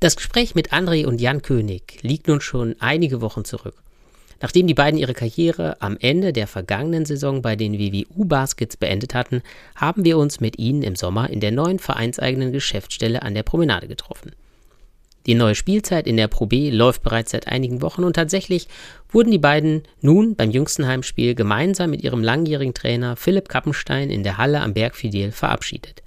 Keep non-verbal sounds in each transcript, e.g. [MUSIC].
Das Gespräch mit André und Jan König liegt nun schon einige Wochen zurück. Nachdem die beiden ihre Karriere am Ende der vergangenen Saison bei den WWU Baskets beendet hatten, haben wir uns mit ihnen im Sommer in der neuen vereinseigenen Geschäftsstelle an der Promenade getroffen. Die neue Spielzeit in der Pro B läuft bereits seit einigen Wochen und tatsächlich wurden die beiden nun beim jüngsten Heimspiel gemeinsam mit ihrem langjährigen Trainer Philipp Kappenstein in der Halle am Berg Fidel verabschiedet.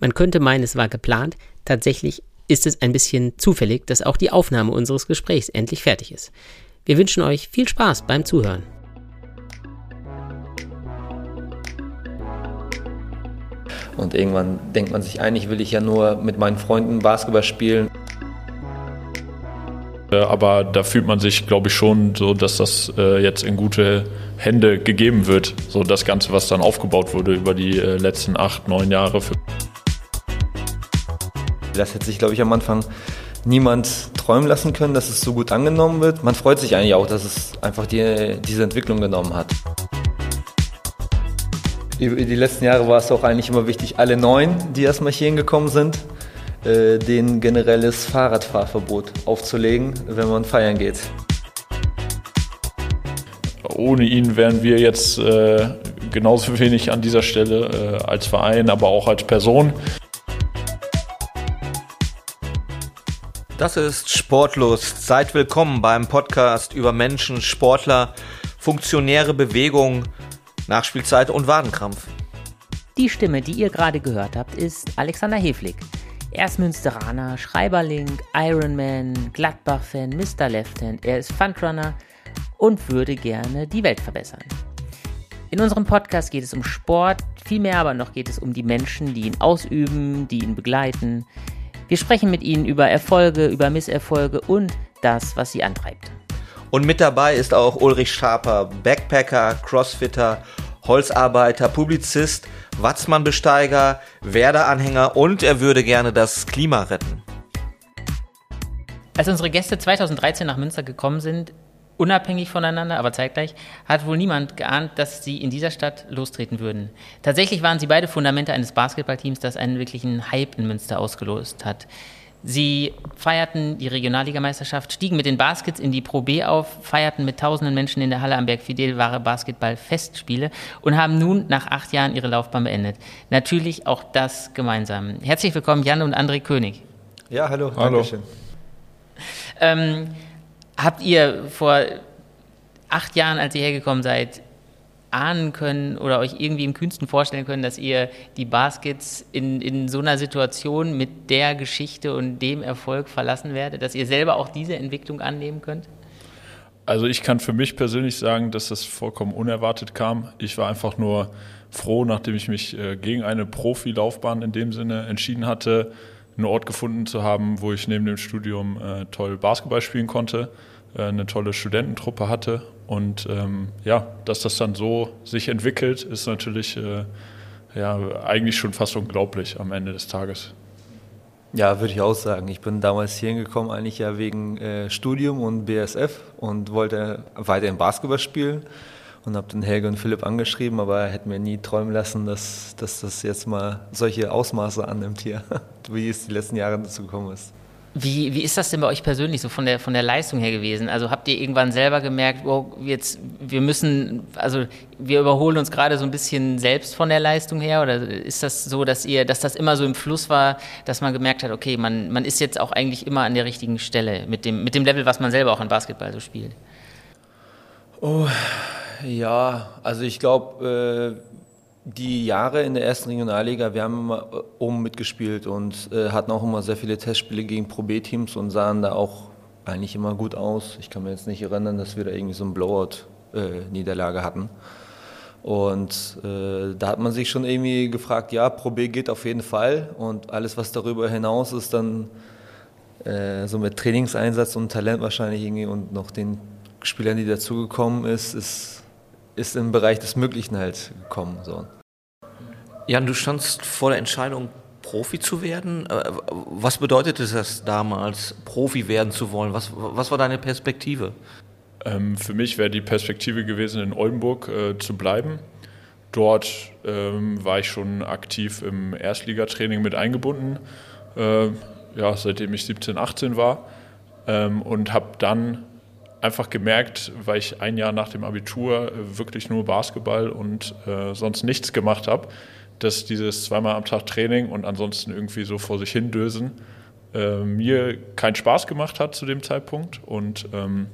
Man könnte meinen, es war geplant, tatsächlich ist es ein bisschen zufällig, dass auch die Aufnahme unseres Gesprächs endlich fertig ist. Wir wünschen euch viel Spaß beim Zuhören. Und irgendwann denkt man sich, eigentlich will ich ja nur mit meinen Freunden Basketball spielen. Aber da fühlt man sich, glaube ich, schon so, dass das äh, jetzt in gute Hände gegeben wird. So das Ganze, was dann aufgebaut wurde über die äh, letzten acht, neun Jahre. Das hätte sich, glaube ich, am Anfang niemand träumen lassen können, dass es so gut angenommen wird. Man freut sich eigentlich auch, dass es einfach die, diese Entwicklung genommen hat. Die letzten Jahre war es auch eigentlich immer wichtig, alle Neuen, die erstmal hier hingekommen sind, äh, den generelles Fahrradfahrverbot aufzulegen, wenn man feiern geht. Ohne ihn wären wir jetzt äh, genauso wenig an dieser Stelle äh, als Verein, aber auch als Person. Das ist Sportlust. Seid willkommen beim Podcast über Menschen, Sportler, funktionäre Bewegung, Nachspielzeit und Wadenkrampf. Die Stimme, die ihr gerade gehört habt, ist Alexander Heflig. Er ist Münsteraner, Schreiberling, Ironman, Gladbach-Fan, Mr. Lefthand. Er ist Fundrunner und würde gerne die Welt verbessern. In unserem Podcast geht es um Sport, vielmehr aber noch geht es um die Menschen, die ihn ausüben, die ihn begleiten, wir sprechen mit Ihnen über Erfolge, über Misserfolge und das, was Sie antreibt. Und mit dabei ist auch Ulrich Schaper, Backpacker, Crossfitter, Holzarbeiter, Publizist, Watzmann-Besteiger, Werder-Anhänger und er würde gerne das Klima retten. Als unsere Gäste 2013 nach Münster gekommen sind, unabhängig voneinander, aber zeitgleich, hat wohl niemand geahnt, dass sie in dieser Stadt lostreten würden. Tatsächlich waren sie beide Fundamente eines Basketballteams, das einen wirklichen Hype in Münster ausgelost hat. Sie feierten die Regionalligameisterschaft, stiegen mit den Baskets in die Pro B auf, feierten mit tausenden Menschen in der Halle am Berg Fidel wahre Basketball-Festspiele und haben nun nach acht Jahren ihre Laufbahn beendet. Natürlich auch das gemeinsam. Herzlich willkommen, Jan und André König. Ja, hallo. hallo. Dankeschön. Ähm, Habt ihr vor acht Jahren, als ihr hergekommen seid, ahnen können oder euch irgendwie im kühnsten vorstellen können, dass ihr die Baskets in, in so einer Situation mit der Geschichte und dem Erfolg verlassen werdet, dass ihr selber auch diese Entwicklung annehmen könnt? Also ich kann für mich persönlich sagen, dass das vollkommen unerwartet kam. Ich war einfach nur froh, nachdem ich mich äh, gegen eine Profilaufbahn in dem Sinne entschieden hatte, einen Ort gefunden zu haben, wo ich neben dem Studium äh, toll Basketball spielen konnte, äh, eine tolle Studententruppe hatte. Und ähm, ja, dass das dann so sich entwickelt, ist natürlich äh, ja, eigentlich schon fast unglaublich am Ende des Tages. Ja, würde ich auch sagen. Ich bin damals hier hingekommen, eigentlich ja wegen äh, Studium und BSF und wollte weiterhin Basketball spielen und habe den Helge und Philipp angeschrieben, aber er hätte mir nie träumen lassen, dass, dass das jetzt mal solche Ausmaße annimmt hier, [LAUGHS] wie es die letzten Jahre dazu gekommen ist. Wie, wie ist das denn bei euch persönlich so von der, von der Leistung her gewesen? Also habt ihr irgendwann selber gemerkt, oh, jetzt, wir müssen, also wir überholen uns gerade so ein bisschen selbst von der Leistung her? Oder ist das so, dass ihr, dass das immer so im Fluss war, dass man gemerkt hat, okay, man, man ist jetzt auch eigentlich immer an der richtigen Stelle mit dem, mit dem Level, was man selber auch in Basketball so spielt? Oh, ja, also ich glaube, äh, die Jahre in der ersten Regionalliga, wir haben immer äh, oben mitgespielt und äh, hatten auch immer sehr viele Testspiele gegen Pro B-Teams und sahen da auch eigentlich immer gut aus. Ich kann mir jetzt nicht erinnern, dass wir da irgendwie so eine Blowout-Niederlage äh, hatten. Und äh, da hat man sich schon irgendwie gefragt, ja, Pro B geht auf jeden Fall und alles, was darüber hinaus ist, dann äh, so mit Trainingseinsatz und Talent wahrscheinlich irgendwie und noch den Spielern, die dazugekommen ist, ist ist im Bereich des Möglichen halt gekommen. So. Jan, du standst vor der Entscheidung, Profi zu werden. Äh, was bedeutete das damals, Profi werden zu wollen? Was, was war deine Perspektive? Ähm, für mich wäre die Perspektive gewesen, in Oldenburg äh, zu bleiben. Dort ähm, war ich schon aktiv im Erstligatraining mit eingebunden. Äh, ja, seitdem ich 17, 18 war ähm, und habe dann einfach gemerkt, weil ich ein Jahr nach dem Abitur äh, wirklich nur Basketball und äh, sonst nichts gemacht habe, dass dieses zweimal am Tag Training und ansonsten irgendwie so vor sich hin dösen äh, mir keinen Spaß gemacht hat zu dem Zeitpunkt und ähm,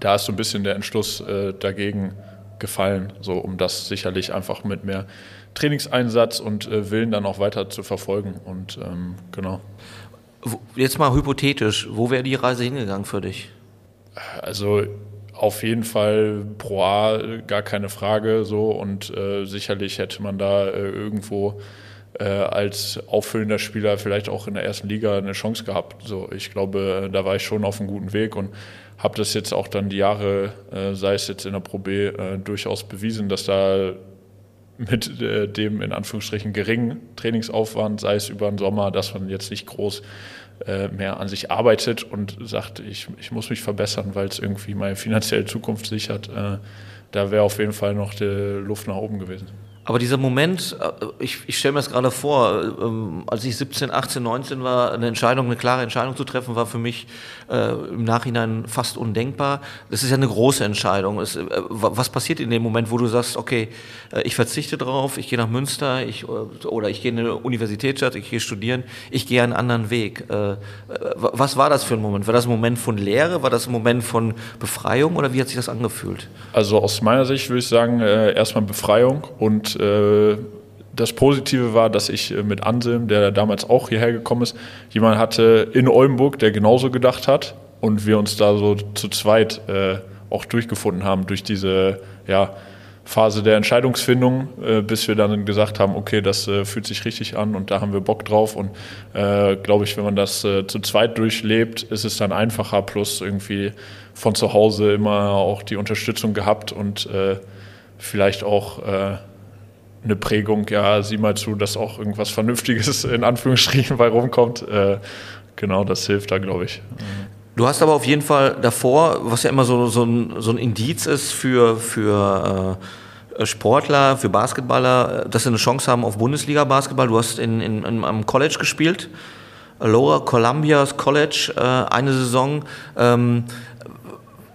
da ist so ein bisschen der Entschluss äh, dagegen gefallen, so um das sicherlich einfach mit mehr Trainingseinsatz und äh, Willen dann auch weiter zu verfolgen und ähm, genau. Jetzt mal hypothetisch, wo wäre die Reise hingegangen für dich? Also auf jeden Fall Pro A, gar keine Frage so und äh, sicherlich hätte man da äh, irgendwo äh, als auffüllender Spieler vielleicht auch in der ersten Liga eine Chance gehabt. So, ich glaube, da war ich schon auf einem guten Weg und habe das jetzt auch dann die Jahre, äh, sei es jetzt in der Pro B, äh, durchaus bewiesen, dass da mit äh, dem in Anführungsstrichen geringen Trainingsaufwand, sei es über den Sommer, dass man jetzt nicht groß äh, mehr an sich arbeitet und sagt, ich, ich muss mich verbessern, weil es irgendwie meine finanzielle Zukunft sichert. Äh, da wäre auf jeden Fall noch die Luft nach oben gewesen. Aber dieser Moment, äh, ich, ich stelle mir das gerade vor, ähm, als ich 17, 18, 19 war, eine Entscheidung, eine klare Entscheidung zu treffen, war für mich äh, im Nachhinein fast undenkbar. Das ist ja eine große Entscheidung. Es, äh, was passiert in dem Moment, wo du sagst, okay, äh, ich verzichte drauf, ich gehe nach Münster ich, äh, oder ich gehe in eine Universitätsstadt, ich gehe studieren, ich gehe einen anderen Weg. Was war das für ein Moment? War das ein Moment von Lehre? War das ein Moment von Befreiung oder wie hat sich das angefühlt? Also aus meiner Sicht würde ich sagen, erstmal Befreiung und äh, das Positive war, dass ich äh, mit Anselm, der damals auch hierher gekommen ist, jemanden hatte in Oldenburg, der genauso gedacht hat und wir uns da so zu zweit äh, auch durchgefunden haben durch diese ja, Phase der Entscheidungsfindung, äh, bis wir dann gesagt haben, okay, das äh, fühlt sich richtig an und da haben wir Bock drauf. Und äh, glaube ich, wenn man das zu zweit durchlebt, ist es dann einfacher, plus irgendwie von zu Hause immer auch die Unterstützung gehabt und vielleicht auch eine Prägung, ja, sieh mal zu, dass auch irgendwas Vernünftiges in Anführungsstrichen bei rumkommt. Äh, genau, das hilft da, glaube ich. Du hast aber auf jeden Fall davor, was ja immer so, so, ein, so ein Indiz ist für, für äh, Sportler, für Basketballer, dass sie eine Chance haben auf Bundesliga-Basketball. Du hast in, in, in, am College gespielt, Lower Columbia's College, äh, eine Saison. Ähm,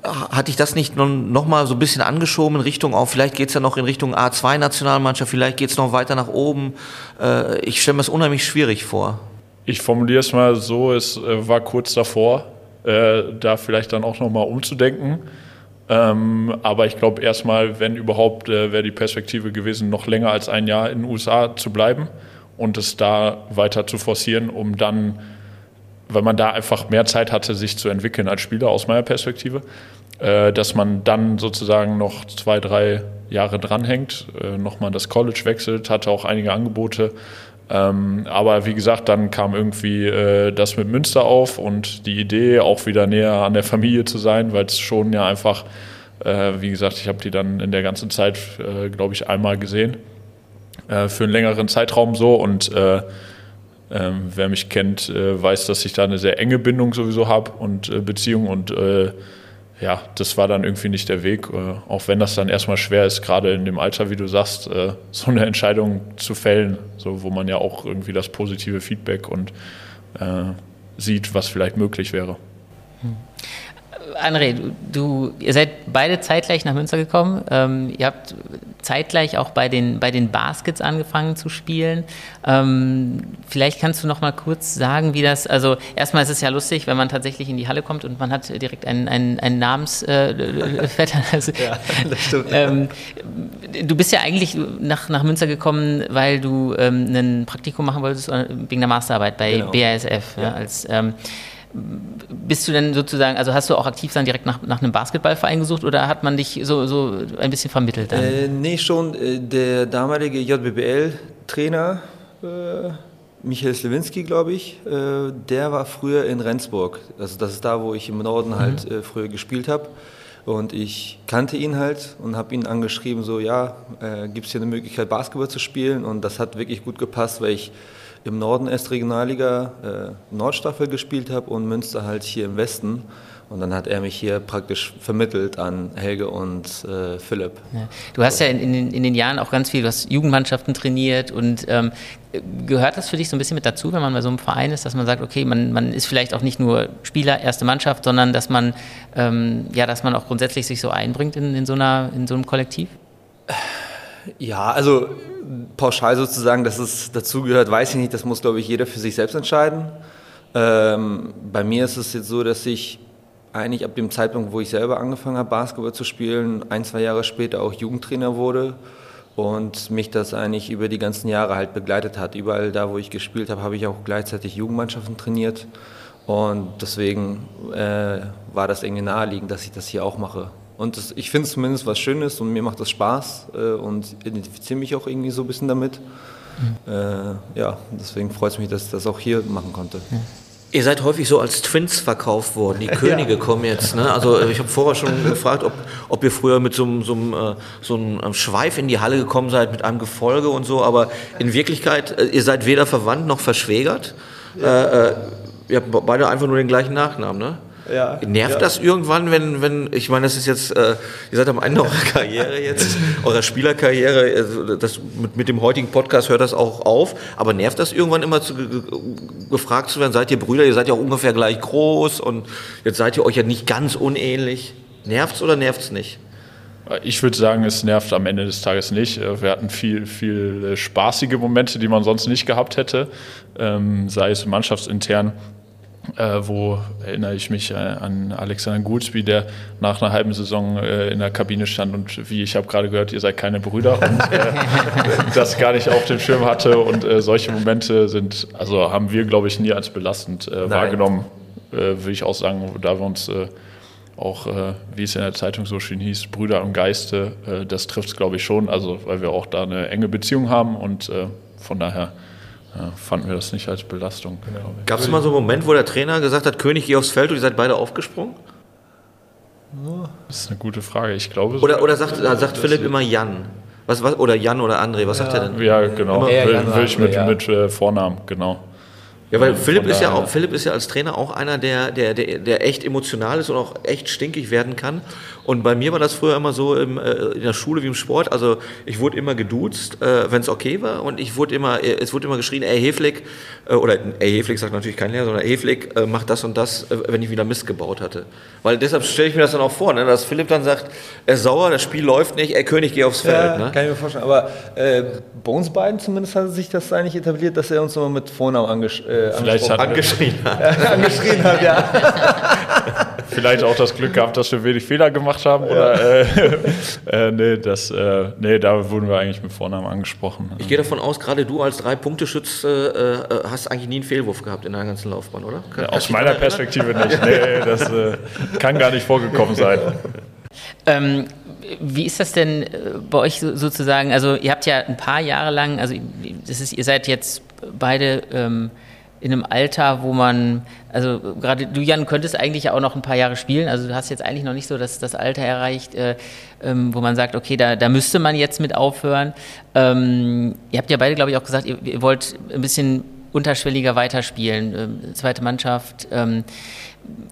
hatte ich das nicht noch mal so ein bisschen angeschoben in Richtung auch, vielleicht geht es ja noch in Richtung A2-Nationalmannschaft, vielleicht geht es noch weiter nach oben. Äh, ich stelle mir das unheimlich schwierig vor. Ich formuliere es mal so, es äh, war kurz davor, äh, da vielleicht dann auch noch mal umzudenken. Ähm, aber ich glaube erstmal, wenn überhaupt, wäre die Perspektive gewesen, noch länger als ein Jahr in den USA zu bleiben und es da weiter zu forcieren, um dann weil man da einfach mehr Zeit hatte, sich zu entwickeln als Spieler aus meiner Perspektive, äh, dass man dann sozusagen noch zwei, drei Jahre dranhängt, äh, nochmal das College wechselt, hatte auch einige Angebote. Ähm, aber wie gesagt, dann kam irgendwie äh, das mit Münster auf und die Idee, auch wieder näher an der Familie zu sein, weil es schon ja einfach, äh, wie gesagt, ich habe die dann in der ganzen Zeit, glaube ich, einmal gesehen, für einen längeren Zeitraum so und ähm, wer mich kennt, äh, weiß, dass ich da eine sehr enge Bindung sowieso habe und äh, Beziehung und äh, ja, das war dann irgendwie nicht der Weg, äh, auch wenn das dann erstmal schwer ist, gerade in dem Alter, wie du sagst, äh, [LAUGHS] so eine Entscheidung zu fällen, so wo man ja auch irgendwie das positive Feedback und äh, sieht, was vielleicht möglich wäre. André, du, ihr seid beide zeitgleich nach Münster gekommen. Ähm, ihr habt zeitgleich auch bei den, bei den Baskets angefangen zu spielen. Ähm, vielleicht kannst du noch mal kurz sagen, wie das, also erstmal ist es ja lustig, wenn man tatsächlich in die Halle kommt und man hat direkt einen, einen, einen Namensvetter. Äh, [LAUGHS] also, ja, das stimmt. Ähm, du bist ja eigentlich nach, nach Münster gekommen, weil du ähm, ein Praktikum machen wolltest wegen der Masterarbeit bei genau. BASF. Ja. Ja, als, ähm, bist du denn sozusagen, also hast du auch aktiv dann direkt nach, nach einem Basketballverein gesucht oder hat man dich so, so ein bisschen vermittelt? Dann? Äh, nee, schon. Äh, der damalige JBBL-Trainer, äh, Michael Slewinski, glaube ich, äh, der war früher in Rendsburg. Also das ist da, wo ich im Norden mhm. halt äh, früher gespielt habe. Und ich kannte ihn halt und habe ihn angeschrieben, so ja, äh, gibt es hier eine Möglichkeit, Basketball zu spielen? Und das hat wirklich gut gepasst, weil ich im Norden erst Regionalliga äh, Nordstaffel gespielt habe und Münster halt hier im Westen. Und dann hat er mich hier praktisch vermittelt an Helge und äh, Philipp. Ja. Du hast ja in, in, in, den Jahren auch ganz viel, hast Jugendmannschaften trainiert und ähm, gehört das für dich so ein bisschen mit dazu, wenn man bei so einem Verein ist, dass man sagt, okay, man, man ist vielleicht auch nicht nur Spieler, erste Mannschaft, sondern dass man, ähm, ja, dass man auch grundsätzlich sich so einbringt in, in, so, einer, in so einem Kollektiv? Ja, also pauschal sozusagen, dass es dazugehört, weiß ich nicht. Das muss, glaube ich, jeder für sich selbst entscheiden. Ähm, bei mir ist es jetzt so, dass ich eigentlich ab dem Zeitpunkt, wo ich selber angefangen habe, Basketball zu spielen, ein, zwei Jahre später auch Jugendtrainer wurde und mich das eigentlich über die ganzen Jahre halt begleitet hat. Überall da, wo ich gespielt habe, habe ich auch gleichzeitig Jugendmannschaften trainiert und deswegen äh, war das irgendwie naheliegend, dass ich das hier auch mache. Und das, ich finde es zumindest was Schönes und mir macht das Spaß äh, und identifiziere mich auch irgendwie so ein bisschen damit. Mhm. Äh, ja, deswegen freut es mich, dass ich das auch hier machen konnte. Mhm. Ihr seid häufig so als Twins verkauft worden. Die [LAUGHS] Könige ja. kommen jetzt. Ne? Also äh, ich habe vorher schon [LAUGHS] gefragt, ob, ob ihr früher mit so, so, äh, so einem äh, Schweif in die Halle gekommen seid, mit einem Gefolge und so. Aber in Wirklichkeit, ihr seid weder verwandt noch verschwägert. Ja. Äh, ihr habt beide einfach nur den gleichen Nachnamen, ne? Ja, Nervt ja. das irgendwann, wenn, wenn, ich meine, das ist jetzt, äh, ihr seid am Ende eurer [LAUGHS] Karriere jetzt, eurer Spielerkarriere, also das, mit, mit dem heutigen Podcast hört das auch auf, aber nervt das irgendwann immer zu, gefragt zu werden, seid ihr Brüder, ihr seid ja auch ungefähr gleich groß und jetzt seid ihr euch ja nicht ganz unähnlich. Nervt's oder nervt's nicht? Ich würde sagen, es nervt am Ende des Tages nicht. Wir hatten viel, viel spaßige Momente, die man sonst nicht gehabt hätte, ähm, sei es mannschaftsintern äh, wo erinnere ich mich äh, an Alexander Goolsby, der nach einer halben Saison äh, in der Kabine stand. Und wie ich habe gerade gehört, ihr seid keine Brüder. [LAUGHS] Und äh, das gar nicht auf dem Schirm hatte. Und äh, solche Momente sind, also haben wir glaube ich nie als belastend äh, wahrgenommen, würde ich auch sagen, da wir uns auch, wie es in der Zeitung so schön hieß, Brüder im Geiste, das trifft es glaube ich schon, also weil wir auch da eine enge Beziehung haben. Und von daher ja, fanden wir das nicht als Belastung. Genau. Gab es mal so einen Moment, wo der Trainer gesagt hat, König, geh aufs Feld und ihr seid beide aufgesprungen? Das ist eine gute Frage. Ich glaube. Oder, oder sagt, sagt Philipp immer Jan? Was, was, oder Jan oder André, was ja. sagt er denn? Ja, genau. Will, will ich mit, ja. mit äh, Vornamen, genau. Ja, weil Philipp ist ja, auch, Philipp ist ja als Trainer auch einer, der, der, der, der echt emotional ist und auch echt stinkig werden kann. Und bei mir war das früher immer so im, äh, in der Schule wie im Sport. Also ich wurde immer geduzt, äh, wenn es okay war. Und ich wurde immer, äh, es wurde immer geschrien, ey Heflick, äh, oder ey Heflick sagt natürlich kein Lehrer, sondern Heflick äh, macht das und das, äh, wenn ich wieder Mist gebaut hatte. Weil deshalb stelle ich mir das dann auch vor, ne, dass Philipp dann sagt, er ist sauer, das Spiel läuft nicht, ey König, geh aufs Feld. Ja, ne? kann ich mir vorstellen. Aber äh, bei uns beiden zumindest hat sich das eigentlich etabliert, dass er uns immer mit Vornamen angesch äh, Vielleicht hat angeschrien hat. [LAUGHS] angeschrien hat, ja. [LAUGHS] [LAUGHS] Vielleicht auch das Glück gehabt, dass wir wenig Fehler gemacht haben. Oder, äh, [LAUGHS] äh, nee, das, äh, nee, da wurden wir eigentlich mit Vornamen angesprochen. Ich gehe davon aus, gerade du als Drei-Punkte-Schütz äh, äh, hast eigentlich nie einen Fehlwurf gehabt in deiner ganzen Laufbahn, oder? Kann, ja, aus meiner Perspektive nicht. Nee, das äh, kann gar nicht vorgekommen sein. [LAUGHS] Ähm, wie ist das denn bei euch sozusagen? Also ihr habt ja ein paar Jahre lang, also das ist, ihr seid jetzt beide ähm, in einem Alter, wo man, also gerade du, Jan, könntest eigentlich auch noch ein paar Jahre spielen. Also du hast jetzt eigentlich noch nicht so das, das Alter erreicht, äh, ähm, wo man sagt, okay, da, da müsste man jetzt mit aufhören. Ähm, ihr habt ja beide, glaube ich, auch gesagt, ihr, ihr wollt ein bisschen unterschwelliger weiterspielen, ähm, zweite Mannschaft. Ähm,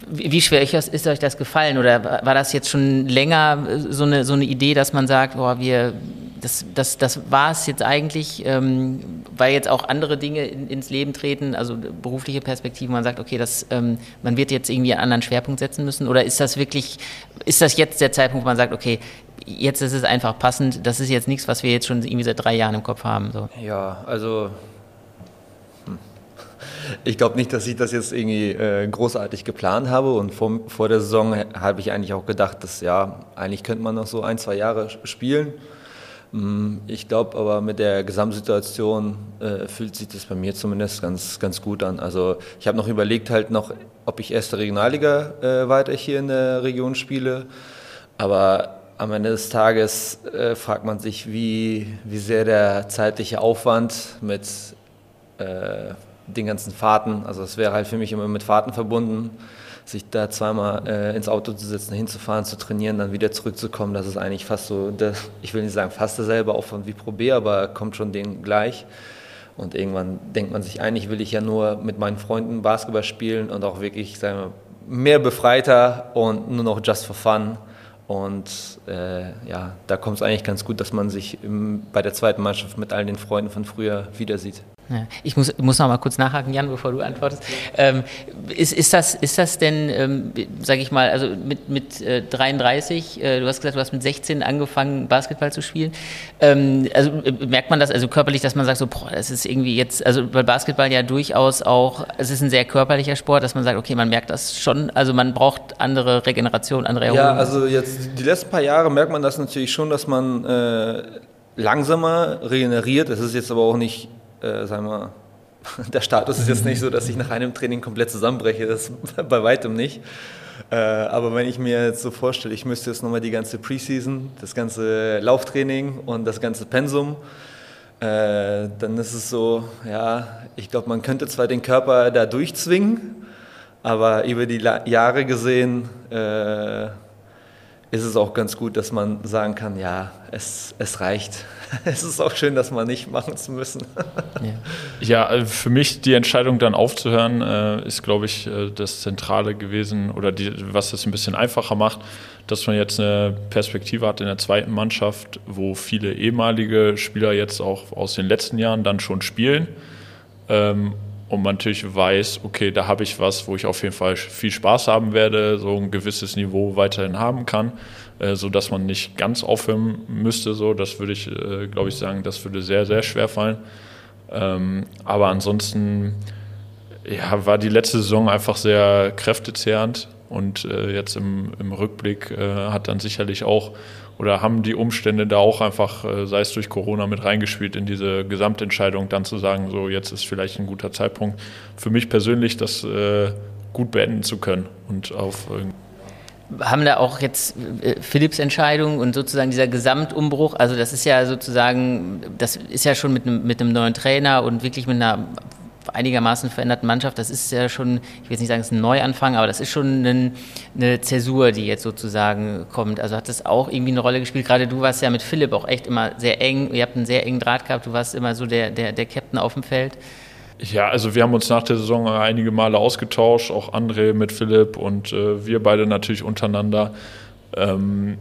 wie schwer ist euch das gefallen? Oder war das jetzt schon länger so eine, so eine Idee, dass man sagt, boah, wir das, das, das war es jetzt eigentlich, ähm, weil jetzt auch andere Dinge in, ins Leben treten, also berufliche Perspektiven, man sagt, okay, das, ähm, man wird jetzt irgendwie einen anderen Schwerpunkt setzen müssen? Oder ist das wirklich, ist das jetzt der Zeitpunkt, wo man sagt, okay, jetzt ist es einfach passend, das ist jetzt nichts, was wir jetzt schon irgendwie seit drei Jahren im Kopf haben? So. Ja, also. Ich glaube nicht, dass ich das jetzt irgendwie äh, großartig geplant habe und vor, vor der Saison habe ich eigentlich auch gedacht, dass ja, eigentlich könnte man noch so ein, zwei Jahre spielen. Mm, ich glaube aber mit der Gesamtsituation äh, fühlt sich das bei mir zumindest ganz, ganz gut an. Also ich habe noch überlegt halt noch, ob ich erste Regionalliga äh, weiter hier in der Region spiele. Aber am Ende des Tages äh, fragt man sich, wie, wie sehr der zeitliche Aufwand mit äh, den ganzen Fahrten, also es wäre halt für mich immer mit Fahrten verbunden, sich da zweimal äh, ins Auto zu setzen, hinzufahren, zu trainieren, dann wieder zurückzukommen, das ist eigentlich fast so, der, ich will nicht sagen fast derselbe Aufwand wie Pro B, aber kommt schon denen gleich. Und irgendwann denkt man sich, eigentlich will ich ja nur mit meinen Freunden Basketball spielen und auch wirklich sagen wir, mehr befreiter und nur noch just for fun. Und äh, ja, da kommt es eigentlich ganz gut, dass man sich im, bei der zweiten Mannschaft mit all den Freunden von früher wieder sieht. Ja, ich muss, muss noch mal kurz nachhaken, Jan, bevor du antwortest. Ähm, ist, ist, das, ist das denn, ähm, sage ich mal, also mit, mit äh, 33, äh, du hast gesagt, du hast mit 16 angefangen, Basketball zu spielen. Ähm, also äh, merkt man das also körperlich, dass man sagt, so, boah, das ist irgendwie jetzt, also weil Basketball ja durchaus auch, es ist ein sehr körperlicher Sport, dass man sagt, okay, man merkt das schon, also man braucht andere Regeneration, andere Erholung. Ja, also jetzt die letzten paar Jahre merkt man das natürlich schon, dass man äh, langsamer regeneriert. Das ist jetzt aber auch nicht äh, sagen wir, [LAUGHS] der Status ist jetzt nicht so, dass ich nach einem Training komplett zusammenbreche, das [LAUGHS] bei weitem nicht. Äh, aber wenn ich mir jetzt so vorstelle, ich müsste jetzt nochmal die ganze Preseason, das ganze Lauftraining und das ganze Pensum, äh, dann ist es so, ja, ich glaube, man könnte zwar den Körper da durchzwingen, aber über die La Jahre gesehen äh, ist es auch ganz gut, dass man sagen kann, ja, es, es reicht. [LAUGHS] es ist auch schön, das mal nicht machen zu müssen. [LAUGHS] ja, also für mich die Entscheidung dann aufzuhören, äh, ist, glaube ich, äh, das Zentrale gewesen oder die, was es ein bisschen einfacher macht, dass man jetzt eine Perspektive hat in der zweiten Mannschaft, wo viele ehemalige Spieler jetzt auch aus den letzten Jahren dann schon spielen. Ähm, und man natürlich weiß, okay, da habe ich was, wo ich auf jeden Fall viel Spaß haben werde, so ein gewisses Niveau weiterhin haben kann, äh, so dass man nicht ganz aufhören müsste. So, das würde ich, äh, glaube ich, sagen, das würde sehr, sehr schwer fallen. Ähm, aber ansonsten ja, war die letzte Saison einfach sehr kräftezehrend und äh, jetzt im, im Rückblick äh, hat dann sicherlich auch oder haben die Umstände da auch einfach, äh, sei es durch Corona, mit reingespielt in diese Gesamtentscheidung, dann zu sagen, so jetzt ist vielleicht ein guter Zeitpunkt für mich persönlich, das äh, gut beenden zu können und auf haben da auch jetzt äh, Philips Entscheidung und sozusagen dieser Gesamtumbruch, also das ist ja sozusagen, das ist ja schon mit einem, mit einem neuen Trainer und wirklich mit einer einigermaßen veränderten Mannschaft, das ist ja schon, ich will jetzt nicht sagen, es ist ein Neuanfang, aber das ist schon ein, eine Zäsur, die jetzt sozusagen kommt. Also hat das auch irgendwie eine Rolle gespielt? Gerade du warst ja mit Philipp auch echt immer sehr eng, ihr habt einen sehr engen Draht gehabt, du warst immer so der, der, der Captain auf dem Feld. Ja, also wir haben uns nach der Saison einige Male ausgetauscht, auch André mit Philipp und äh, wir beide natürlich untereinander. Ähm,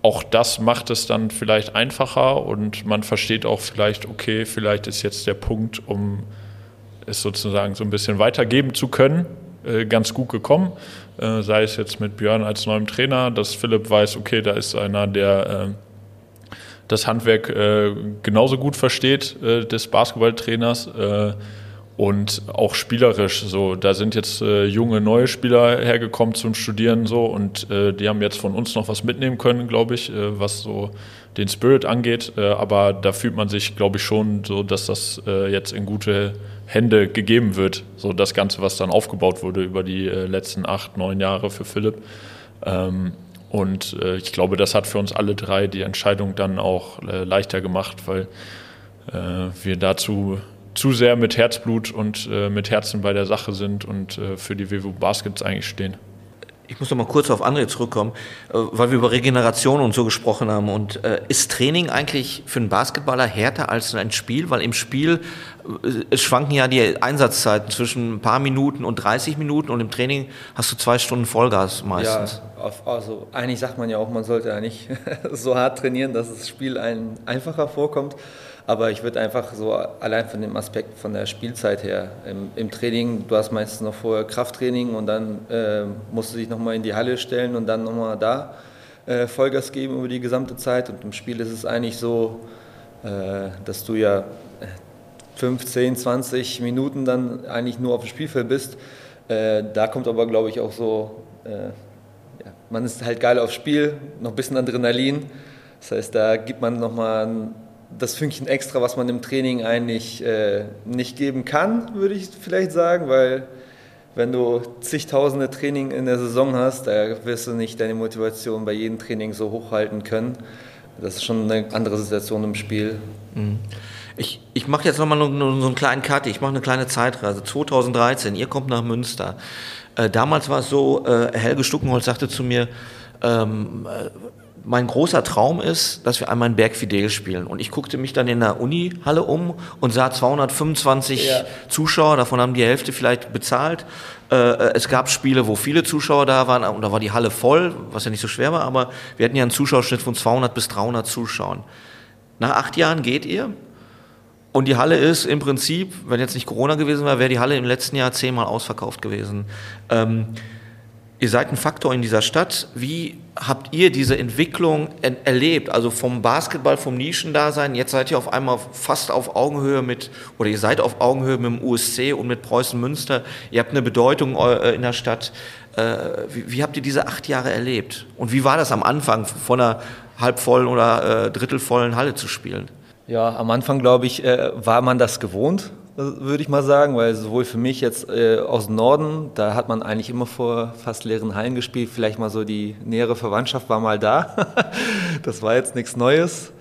auch das macht es dann vielleicht einfacher und man versteht auch vielleicht, okay, vielleicht ist jetzt der Punkt, um es sozusagen so ein bisschen weitergeben zu können, äh, ganz gut gekommen. Äh, sei es jetzt mit Björn als neuem Trainer, dass Philipp weiß, okay, da ist einer, der äh, das Handwerk äh, genauso gut versteht äh, des Basketballtrainers äh, und auch spielerisch so da sind jetzt äh, junge neue Spieler hergekommen zum Studieren so und äh, die haben jetzt von uns noch was mitnehmen können glaube ich äh, was so den Spirit angeht aber da fühlt man sich glaube ich schon so dass das jetzt in gute Hände gegeben wird. So das Ganze, was dann aufgebaut wurde über die äh, letzten acht, neun Jahre für Philipp. Ähm, und äh, ich glaube, das hat für uns alle drei die Entscheidung dann auch äh, leichter gemacht, weil äh, wir dazu zu sehr mit Herzblut und äh, mit Herzen bei der Sache sind und äh, für die WW Baskets eigentlich stehen. Ich muss noch mal kurz auf André zurückkommen, weil wir über Regeneration und so gesprochen haben. Und äh, ist Training eigentlich für einen Basketballer härter als ein Spiel? Weil im Spiel äh, es schwanken ja die Einsatzzeiten zwischen ein paar Minuten und 30 Minuten und im Training hast du zwei Stunden Vollgas meistens. Ja, also eigentlich sagt man ja auch, man sollte ja nicht [LAUGHS] so hart trainieren, dass das Spiel einem einfacher vorkommt. Aber ich würde einfach so allein von dem Aspekt von der Spielzeit her, im, im Training, du hast meistens noch vorher Krafttraining und dann äh, musst du dich nochmal in die Halle stellen und dann nochmal da äh, Vollgas geben über die gesamte Zeit. Und im Spiel ist es eigentlich so, äh, dass du ja 15, 20 Minuten dann eigentlich nur auf dem Spielfeld bist. Äh, da kommt aber, glaube ich, auch so, äh, ja, man ist halt geil aufs Spiel, noch ein bisschen Adrenalin. Das heißt, da gibt man nochmal das Fünkchen extra, was man im Training eigentlich äh, nicht geben kann, würde ich vielleicht sagen, weil wenn du zigtausende Training in der Saison hast, da wirst du nicht deine Motivation bei jedem Training so hochhalten können. Das ist schon eine andere Situation im Spiel. Mhm. Ich, ich mache jetzt nochmal nur, so einen kleinen Cut, ich mache eine kleine Zeitreise. 2013, ihr kommt nach Münster. Äh, damals war es so, äh, Helge Stuckenholz sagte zu mir, ähm, äh, mein großer Traum ist, dass wir einmal in Berg Fidel spielen. Und ich guckte mich dann in der Uni-Halle um und sah 225 ja. Zuschauer, davon haben die Hälfte vielleicht bezahlt. Äh, es gab Spiele, wo viele Zuschauer da waren und da war die Halle voll, was ja nicht so schwer war, aber wir hatten ja einen Zuschauerschnitt von 200 bis 300 Zuschauern. Nach acht Jahren geht ihr und die Halle ist im Prinzip, wenn jetzt nicht Corona gewesen wäre, wäre die Halle im letzten Jahr zehnmal ausverkauft gewesen. Ähm, Ihr seid ein Faktor in dieser Stadt. Wie habt ihr diese Entwicklung erlebt? Also vom Basketball, vom Nischendasein, jetzt seid ihr auf einmal fast auf Augenhöhe mit, oder ihr seid auf Augenhöhe mit dem USC und mit Preußen Münster. Ihr habt eine Bedeutung äh, in der Stadt. Äh, wie, habt ihr diese acht Jahre erlebt? Und wie war das am Anfang, von einer halbvollen oder äh, drittelvollen Halle zu spielen? Ja, am Anfang, glaube ich, war man das gewohnt würde ich mal sagen, weil sowohl für mich jetzt äh, aus dem Norden, da hat man eigentlich immer vor fast leeren Hallen gespielt, vielleicht mal so die nähere Verwandtschaft war mal da. [LAUGHS] das war jetzt nichts Neues.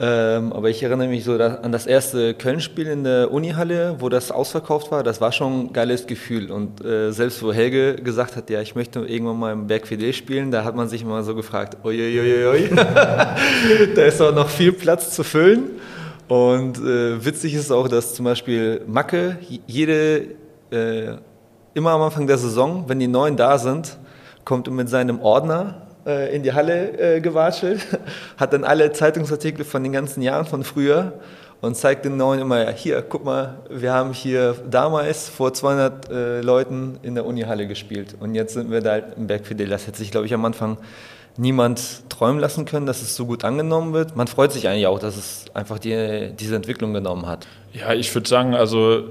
Ähm, aber ich erinnere mich so an das erste Köln-Spiel in der Unihalle, wo das ausverkauft war. Das war schon ein geiles Gefühl. Und äh, selbst wo Helge gesagt hat, ja, ich möchte irgendwann mal im Berg Fidel spielen, da hat man sich immer so gefragt, uiuiuiui, [LAUGHS] da ist auch noch viel Platz zu füllen. Und äh, witzig ist auch, dass zum Beispiel Macke jede, äh, immer am Anfang der Saison, wenn die Neuen da sind, kommt mit seinem Ordner äh, in die Halle äh, gewatschelt, [LAUGHS] hat dann alle Zeitungsartikel von den ganzen Jahren von früher und zeigt den Neuen immer, ja, hier, guck mal, wir haben hier damals vor 200 äh, Leuten in der Unihalle gespielt und jetzt sind wir da halt im Berg Fidel. Das hätte sich, glaube ich, am Anfang niemand träumen lassen können, dass es so gut angenommen wird. Man freut sich eigentlich auch, dass es einfach die, diese Entwicklung genommen hat. Ja, ich würde sagen, also äh,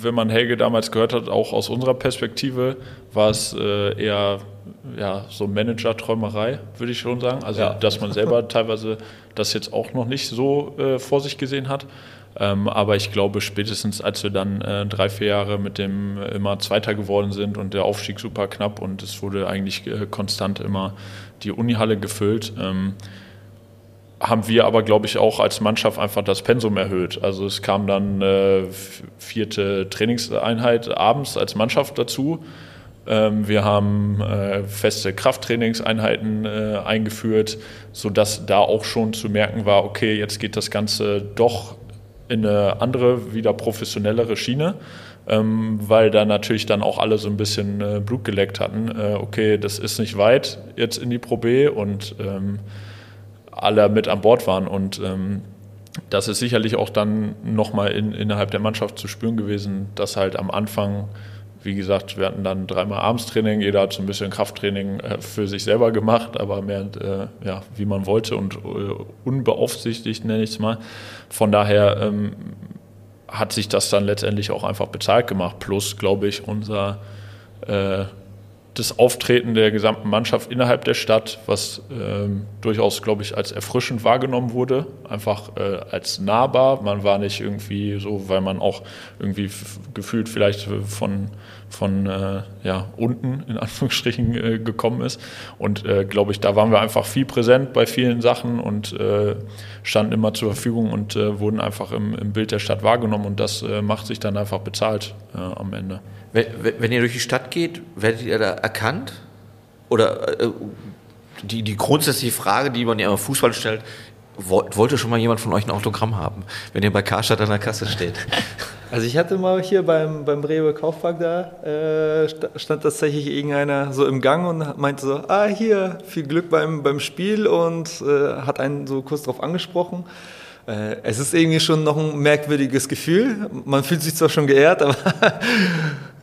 wenn man Helge damals gehört hat, auch aus unserer Perspektive, war es äh, eher ja, so Manager-Träumerei, würde ich schon sagen. Also, ja. dass man selber teilweise das jetzt auch noch nicht so äh, vor sich gesehen hat. Ähm, aber ich glaube, spätestens als wir dann äh, drei, vier Jahre mit dem äh, immer Zweiter geworden sind und der Aufstieg super knapp und es wurde eigentlich äh, konstant immer die Unihalle gefüllt, ähm, haben wir aber, glaube ich, auch als Mannschaft einfach das Pensum erhöht. Also es kam dann äh, vierte Trainingseinheit abends als Mannschaft dazu. Ähm, wir haben äh, feste Krafttrainingseinheiten äh, eingeführt, sodass da auch schon zu merken war, okay, jetzt geht das Ganze doch in eine andere, wieder professionellere Schiene, ähm, weil da natürlich dann auch alle so ein bisschen äh, Blut geleckt hatten. Äh, okay, das ist nicht weit jetzt in die Pro B und ähm, alle mit an Bord waren und ähm, das ist sicherlich auch dann nochmal in, innerhalb der Mannschaft zu spüren gewesen, dass halt am Anfang wie gesagt, wir hatten dann dreimal Abendstraining, jeder hat so ein bisschen Krafttraining äh, für sich selber gemacht, aber mehr, äh, ja, wie man wollte und äh, unbeaufsichtigt, nenne ich es mal. Von daher ähm, hat sich das dann letztendlich auch einfach bezahlt gemacht. Plus, glaube ich, unser äh, das Auftreten der gesamten Mannschaft innerhalb der Stadt, was ähm, durchaus, glaube ich, als erfrischend wahrgenommen wurde, einfach äh, als nahbar. Man war nicht irgendwie so, weil man auch irgendwie gefühlt vielleicht von, von äh, ja, unten in [LAUGHS] Anführungsstrichen äh, gekommen ist. Und äh, glaube ich, da waren wir einfach viel präsent bei vielen Sachen und äh, standen immer zur Verfügung und äh, wurden einfach im, im, Bild der Stadt wahrgenommen und das macht sich dann einfach bezahlt am Ende. Wenn, ihr durch die Stadt geht, werdet ihr da erkannt? Oder äh, die, die grundsätzliche Frage, die man ja im Fußball stellt, wollte schon mal jemand von euch ein Autogramm haben, wenn ihr bei Karstadt an der Kasse steht? [LAUGHS] Also ich hatte mal hier beim, beim Rewe Kaufpark da, äh, stand tatsächlich irgendeiner so im Gang und meinte so, ah hier, viel Glück beim, beim Spiel und äh, hat einen so kurz darauf angesprochen. Äh, es ist irgendwie schon noch ein merkwürdiges Gefühl. Man fühlt sich zwar schon geehrt, aber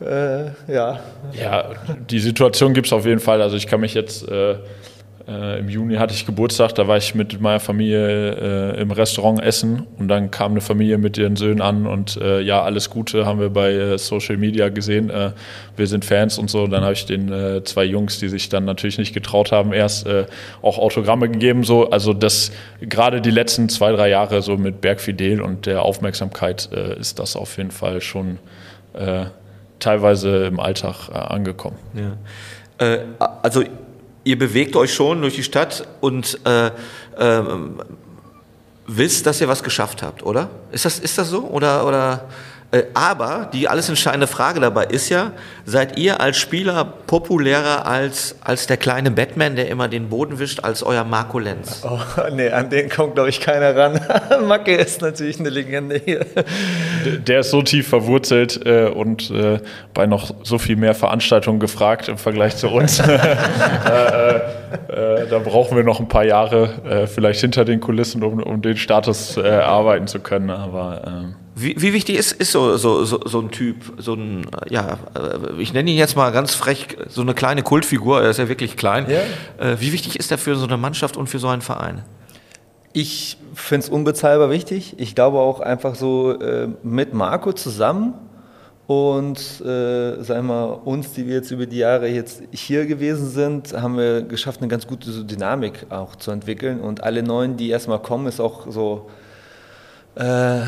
[LAUGHS] äh, ja. Ja, die Situation gibt es auf jeden Fall. Also ich kann mich jetzt äh, Im Juni hatte ich Geburtstag, da war ich mit meiner Familie äh, im Restaurant essen und dann kam eine Familie mit ihren Söhnen an und äh, ja, alles Gute haben wir bei äh, Social Media gesehen. Äh, wir sind Fans und so. Dann habe ich den äh, zwei Jungs, die sich dann natürlich nicht getraut haben, erst auch Autogramme gegeben. So, also das gerade die letzten zwei, drei Jahre so mit Bergfidel und der Aufmerksamkeit ist das auf jeden Fall schon teilweise im Alltag angekommen. Ja. also ihr bewegt euch schon durch die Stadt und äh, äh, wisst, dass ihr was geschafft habt, oder? Ist das, ist das so? Oder, oder aber die alles entscheidende Frage dabei ist ja, seid ihr als Spieler populärer als, als der kleine Batman, der immer den Boden wischt, als euer Marco Lenz? Oh, nee, an den kommt, glaube ich, keiner ran. [LAUGHS] Macke ist natürlich eine Legende hier. Der ist so tief verwurzelt äh, und äh, bei noch so viel mehr Veranstaltungen gefragt im Vergleich zu uns. [LAUGHS] äh, äh, da brauchen wir noch ein paar Jahre äh, vielleicht hinter den Kulissen, um, um den Status erarbeiten zu können. Aber ähm, wie, wie, wichtig ist, ist so, so, so, so, ein Typ, so ein, ja, äh, ich nenne ihn jetzt mal ganz frech, so eine kleine Kultfigur, er ist ja wirklich klein. Ja. Äh, wie wichtig ist er für so eine Mannschaft und für so einen Verein? Ich finde es unbezahlbar wichtig. Ich glaube auch einfach so äh, mit Marco zusammen und äh, sagen wir uns, die wir jetzt über die Jahre jetzt hier gewesen sind, haben wir geschafft, eine ganz gute so Dynamik auch zu entwickeln. Und alle Neuen, die erstmal kommen, ist auch so äh,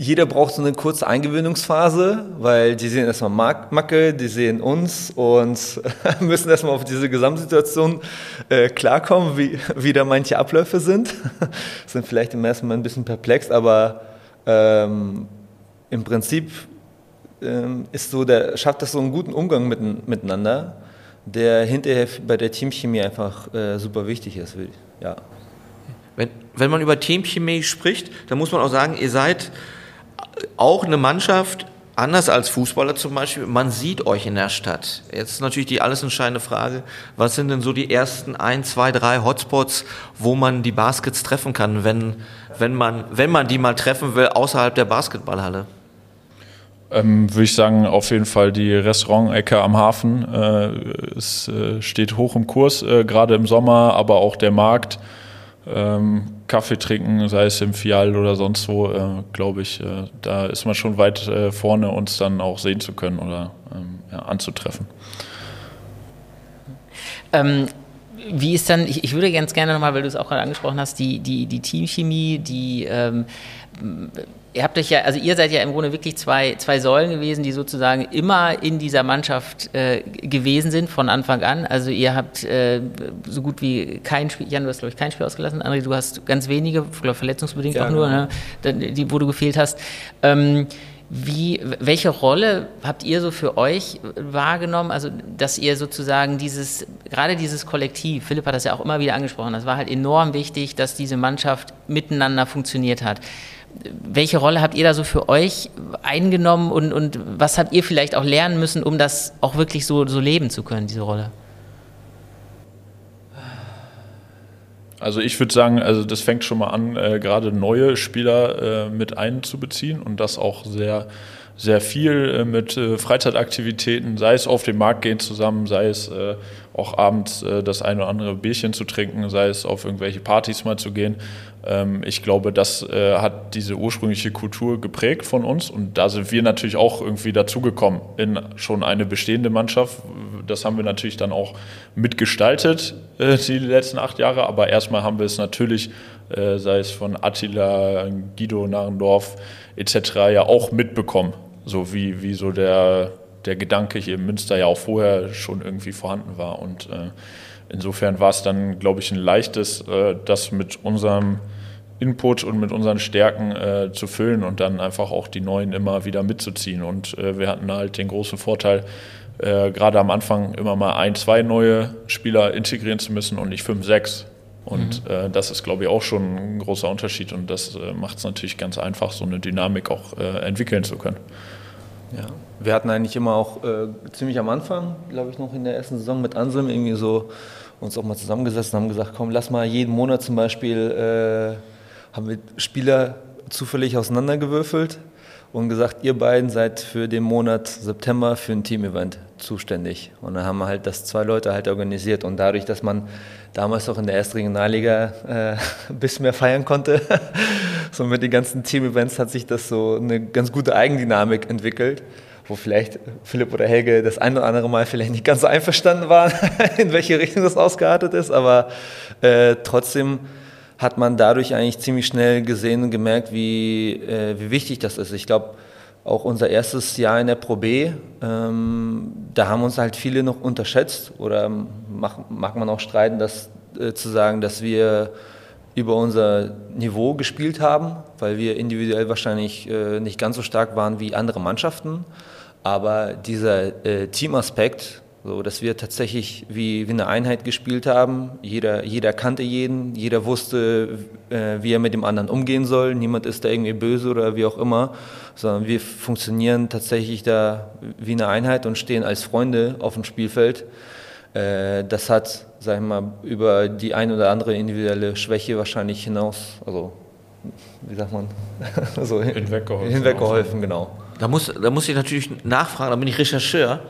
jeder braucht so eine kurze Eingewöhnungsphase, weil die sehen erstmal Macke, die sehen uns und [LAUGHS] müssen erstmal auf diese Gesamtsituation äh, klarkommen, wie, wie da manche Abläufe sind. [LAUGHS] sind vielleicht im ersten Mal ein bisschen perplex, aber ähm, im Prinzip ähm, ist so der, schafft das so einen guten Umgang mit, miteinander, der hinterher bei der Teamchemie einfach äh, super wichtig ist. Ja. Wenn, wenn man über Teamchemie spricht, dann muss man auch sagen, ihr seid auch eine Mannschaft, anders als Fußballer zum Beispiel, man sieht euch in der Stadt. Jetzt ist natürlich die alles entscheidende Frage, was sind denn so die ersten ein, zwei, drei Hotspots, wo man die Baskets treffen kann, wenn, wenn, man, wenn man die mal treffen will, außerhalb der Basketballhalle? Ähm, Würde ich sagen, auf jeden Fall die Restaurant-Ecke am Hafen. Äh, es äh, steht hoch im Kurs, äh, gerade im Sommer, aber auch der Markt ähm, Kaffee trinken, sei es im Fial oder sonst wo, äh, glaube ich, äh, da ist man schon weit äh, vorne, uns dann auch sehen zu können oder ähm, ja, anzutreffen. Ähm, wie ist dann, ich, ich würde ganz gerne nochmal, weil du es auch gerade angesprochen hast, die, die, die Teamchemie, die ähm, ihr habt euch ja, also ihr seid ja im Grunde wirklich zwei, zwei Säulen gewesen, die sozusagen immer in dieser Mannschaft äh, gewesen sind von Anfang an. Also ihr habt äh, so gut wie kein Spiel, Jan, du hast glaube ich kein Spiel ausgelassen, André, du hast ganz wenige, glaube verletzungsbedingt ja, auch nur, genau. ne, die, wo du gefehlt hast. Ähm, wie, welche Rolle habt ihr so für euch wahrgenommen? Also, dass ihr sozusagen dieses, gerade dieses Kollektiv, Philipp hat das ja auch immer wieder angesprochen, das war halt enorm wichtig, dass diese Mannschaft miteinander funktioniert hat welche Rolle habt ihr da so für euch eingenommen und, und was habt ihr vielleicht auch lernen müssen, um das auch wirklich so, so leben zu können, diese Rolle? Also ich würde sagen, also das fängt schon mal an, äh, gerade neue Spieler äh, mit einzubeziehen und das auch sehr, sehr viel äh, mit äh, Freizeitaktivitäten, sei es auf den Markt gehen zusammen, sei es äh, auch abends äh, das eine oder andere Bierchen zu trinken, sei es auf irgendwelche Partys mal zu gehen. Ähm, ich glaube, das äh, hat diese ursprüngliche Kultur geprägt von uns und da sind wir natürlich auch irgendwie dazugekommen in schon eine bestehende Mannschaft. Das haben wir natürlich dann auch mitgestaltet äh, die letzten acht Jahre, aber erstmal haben wir es natürlich, äh, sei es von Attila, Guido Narendorf etc. ja auch mitbekommen, so wie, wie so der, der Gedanke hier in Münster ja auch vorher schon irgendwie vorhanden war und äh, insofern war es dann, glaube ich, ein leichtes, das mit unserem Input und mit unseren Stärken äh, zu füllen und dann einfach auch die Neuen immer wieder mitzuziehen. Und äh, wir hatten halt den großen Vorteil, äh, gerade am Anfang immer mal ein, zwei neue Spieler integrieren zu müssen und nicht fünf, sechs. Und mhm. Äh, das ist, glaube ich, auch schon ein großer Unterschied und das äh, macht es natürlich ganz einfach, so eine Dynamik auch entwickeln zu können. Ja, wir hatten eigentlich immer auch äh, ziemlich am Anfang, glaube ich, noch in der ersten Saison mit Anselm irgendwie so uns auch mal zusammengesetzt und haben gesagt, komm, lass mal jeden Monat zum Beispiel, äh, haben wir Spieler zufällig auseinandergewürfelt und gesagt, ihr beiden seid für den Monat September für ein Team-Event zuständig. Und dann haben wir halt das zwei Leute halt organisiert und dadurch, dass man damals auch in der ersten Regionalliga äh, [LAUGHS] ein bisschen mehr feiern konnte, [LAUGHS] so mit den ganzen Team-Events hat sich das so eine ganz gute Eigendynamik entwickelt wo vielleicht Philipp oder Helge das ein oder andere Mal vielleicht nicht ganz so einverstanden waren, [LAUGHS] in welche Richtung das ausgeartet ist, aber äh, trotzdem hat man dadurch eigentlich ziemlich schnell gesehen und gemerkt, wie, äh, wie wichtig das ist. Ich glaube, auch unser erstes Jahr in der Pro B, ähm, da haben uns halt viele noch unterschätzt oder mag, mag man auch streiten, dass, äh, zu sagen, dass wir über unser Niveau gespielt haben, weil wir individuell wahrscheinlich äh, nicht ganz so stark waren wie andere Mannschaften. Aber dieser äh, Teamaspekt, so, dass wir tatsächlich wie, wie eine Einheit gespielt haben. Jeder, jeder kannte jeden, jeder wusste, äh, wie er mit dem anderen umgehen soll. Niemand ist da irgendwie böse oder wie auch immer, sondern wir funktionieren tatsächlich da wie eine Einheit und stehen als Freunde auf dem Spielfeld. Äh, das hat, sagen wir mal, über die ein oder andere individuelle Schwäche wahrscheinlich hinaus, also wie sagt man, [LAUGHS] so hinweggeholfen. Hinweggeholfen, genau. Da muss, da muss ich natürlich nachfragen, da bin ich Rechercheur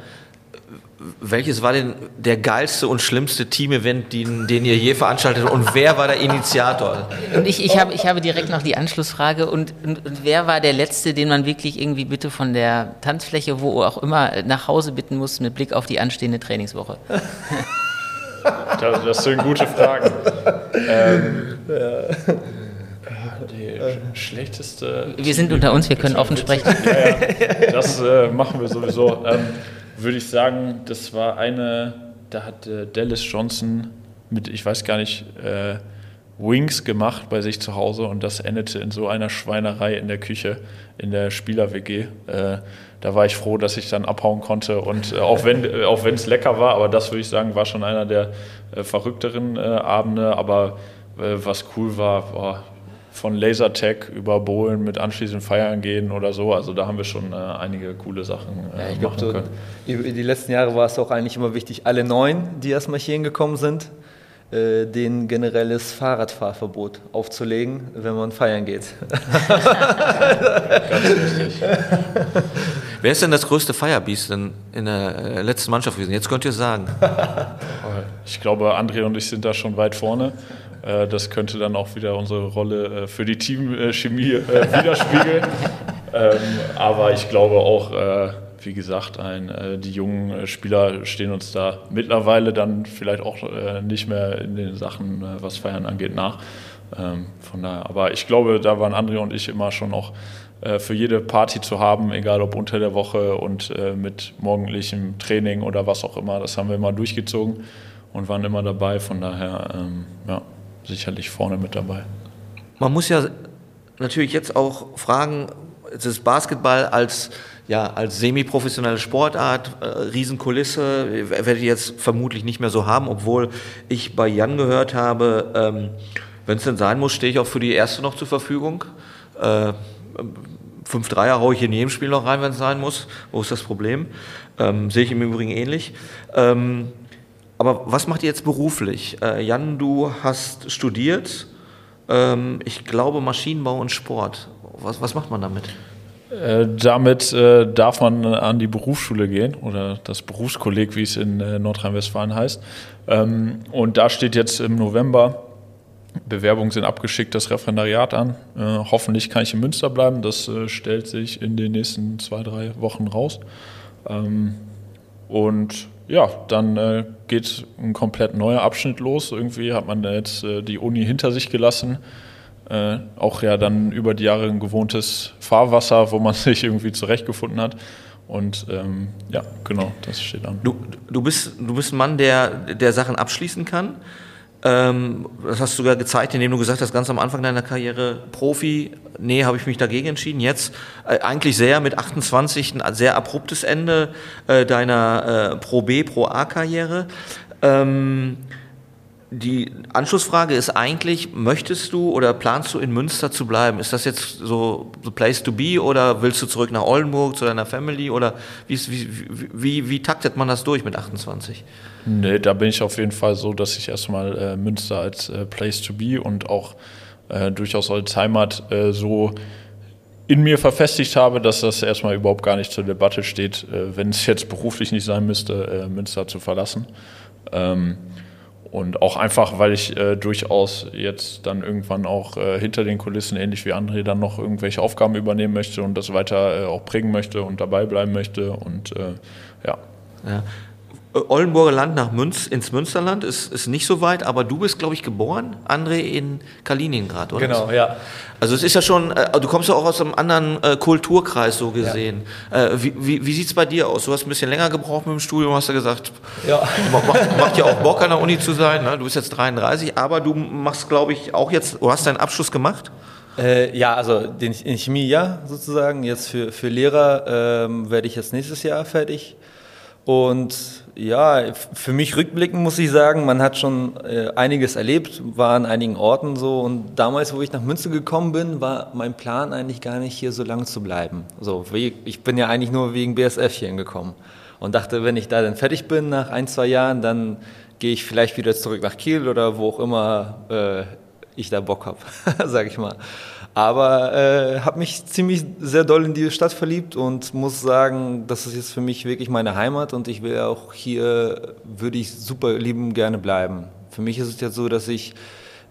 welches war denn der geilste und schlimmste Team-Event, den, den, ihr je veranstaltet und wer war der Initiator? Und ich, ich, habe, ich habe direkt noch die Anschlussfrage und, und, und, wer war der letzte, den man wirklich irgendwie bitte von der Tanzfläche, wo auch immer, nach Hause bitten muss mit Blick auf die anstehende Trainingswoche? [LAUGHS] Das, das sind gute Fragen. Ähm, ja. Die schlechteste. Wir sind unter uns, wir können offen sprechen. Ja, ja, das äh, machen wir sowieso. Ähm, würde ich sagen, das war eine, da hat äh, Dallas Johnson mit, ich weiß gar nicht, äh, Wings gemacht bei sich zu Hause und das endete in so einer Schweinerei in der Küche, in der Spieler-WG. Äh, da war ich froh, dass ich dann abhauen konnte und äh, auch wenn äh, es lecker war, aber das würde ich sagen, war schon einer der äh, verrückteren äh, Abende. Aber was cool war, boah, von Lasertag über Bohlen mit anschließend feiern gehen oder so. Also da haben wir schon äh, einige coole Sachen äh, ja, ich machen glaub, können. die letzten Jahre war es auch eigentlich immer wichtig, alle neun, die erstmal hier hingekommen sind, äh, den generelles Fahrradfahrverbot aufzulegen, wenn man feiern geht. [LAUGHS] [LAUGHS] Ganz richtig. Wer ist denn das größte Firebeast in, in der äh, letzten Mannschaft gewesen? Jetzt könnt ihr sagen. [LAUGHS] Ich glaube, André und ich sind da schon weit vorne. Äh, das könnte dann auch wieder unsere Rolle äh, für die Teamchemie äh, widerspiegeln. [LAUGHS] Ähm, aber ich glaube auch, wie gesagt, ein, die jungen Spieler stehen uns da mittlerweile dann vielleicht auch nicht mehr in den Sachen, was Feiern angeht, nach. Ähm, von daher, aber ich glaube, da waren André und ich immer schon auch für jede Party zu haben, egal ob unter der Woche und mit morgendlichem Training oder was auch immer. Das haben wir immer durchgezogen und waren immer dabei. Von daher, ähm, ja sicherlich vorne mit dabei. Man muss ja natürlich jetzt auch fragen, es ist Basketball als, ja, als semi-professionelle Sportart, äh, Riesenkulisse, werde ich jetzt vermutlich nicht mehr so haben, obwohl ich bei Jan gehört habe, ähm, wenn es denn sein muss, stehe ich auch für die erste noch zur Verfügung. Äh, fünf Dreier haue ich in jedem Spiel noch rein, wenn es sein muss. Wo ist das Problem? Ähm, sehe ich im Übrigen ähnlich. Ähm, aber was macht ihr jetzt beruflich? Äh, Jan, du hast studiert, ähm, ich glaube Maschinenbau und Sport. Was, was macht man damit? Äh, damit äh, darf man an die Berufsschule gehen oder das Berufskolleg, wie es in äh, Nordrhein-Westfalen heißt. Ähm, und da steht jetzt im November, Bewerbungen sind abgeschickt, das Referendariat an. Äh, hoffentlich kann ich in Münster bleiben. Das äh, stellt sich in den nächsten zwei, drei Wochen raus. Ähm, und ja, dann äh, geht ein komplett neuer Abschnitt los. Irgendwie hat man jetzt äh, die Uni hinter sich gelassen. Äh, auch ja dann über die Jahre ein gewohntes Fahrwasser, wo man [LAUGHS] sich irgendwie zurechtgefunden hat. Und ähm, ja, genau, das steht an. Du, du, bist, du bist ein Mann, der, der Sachen abschließen kann. Ähm, das hast du sogar gezeigt, indem du gesagt hast, ganz am Anfang deiner Karriere Profi, nee, habe ich mich dagegen entschieden. Jetzt äh, eigentlich sehr mit 28 ein sehr abruptes Ende äh, deiner äh, Pro B, Pro A-Karriere. Ähm, die Anschlussfrage ist eigentlich, möchtest du oder planst du in Münster zu bleiben? Ist das jetzt so the place to be oder willst du zurück nach Oldenburg zu deiner Family oder wie, wie, wie, wie taktet man das durch mit 28? Nee, da bin ich auf jeden Fall so, dass ich erstmal äh, Münster als äh, place to be und auch äh, durchaus als Heimat äh, so in mir verfestigt habe, dass das erstmal überhaupt gar nicht zur Debatte steht, äh, wenn es jetzt beruflich nicht sein müsste, äh, Münster zu verlassen. Ähm, und auch einfach, weil ich äh, durchaus jetzt dann irgendwann auch äh, hinter den Kulissen, ähnlich wie André, dann noch irgendwelche Aufgaben übernehmen möchte und das weiter äh, auch prägen möchte und dabei bleiben möchte. Und äh, ja. ja. Oldenburger Land nach Münz, ins Münsterland, ist, ist nicht so weit, aber du bist, glaube ich, geboren, André, in Kaliningrad, oder? Genau, ja. Also es ist ja schon, äh, du kommst ja auch aus einem anderen äh, Kulturkreis so gesehen. Ja. Äh, wie wie, wie sieht es bei dir aus? Du hast ein bisschen länger gebraucht mit dem Studium, hast du gesagt, ja. [LAUGHS] macht, macht ja auch Bock an der Uni zu sein, ne? du bist jetzt 33, aber du machst, glaube ich, auch jetzt, du hast deinen Abschluss gemacht? Äh, ja, also den, in Chemie ja, sozusagen. Jetzt für, für Lehrer ähm, werde ich jetzt nächstes Jahr fertig. Und ja, für mich rückblickend muss ich sagen, man hat schon äh, einiges erlebt, war an einigen Orten so. Und damals, wo ich nach Münster gekommen bin, war mein Plan eigentlich gar nicht, hier so lange zu bleiben. So, ich bin ja eigentlich nur wegen BSF hier hingekommen und dachte, wenn ich da dann fertig bin nach ein, zwei Jahren, dann gehe ich vielleicht wieder zurück nach Kiel oder wo auch immer äh, ich da Bock habe, [LAUGHS] sage ich mal. Aber äh, habe mich ziemlich sehr doll in diese Stadt verliebt und muss sagen, das ist jetzt für mich wirklich meine Heimat und ich will auch hier, würde ich super lieben gerne bleiben. Für mich ist es jetzt so, dass ich,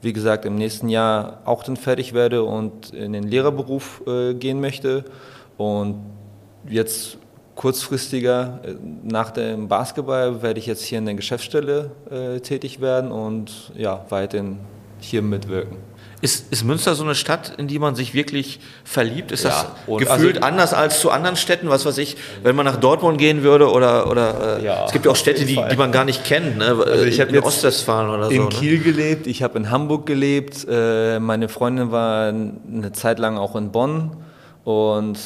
wie gesagt, im nächsten Jahr auch dann fertig werde und in den Lehrerberuf äh, gehen möchte und jetzt kurzfristiger äh, nach dem Basketball werde ich jetzt hier in der Geschäftsstelle äh, tätig werden und ja, weiterhin hier mitwirken. Ist, ist Münster so eine Stadt, in die man sich wirklich verliebt? Ist ja, das gefühlt also, anders als zu anderen Städten? Was weiß ich, wenn man nach Dortmund gehen würde oder, oder äh, ja, es gibt ja auch Städte, die, die man gar nicht kennt, ne? Also ich in Ostwestfalen oder so. In ne? Kiel ne? gelebt, ich habe in Hamburg gelebt, äh, meine Freundin war eine Zeit lang auch in Bonn und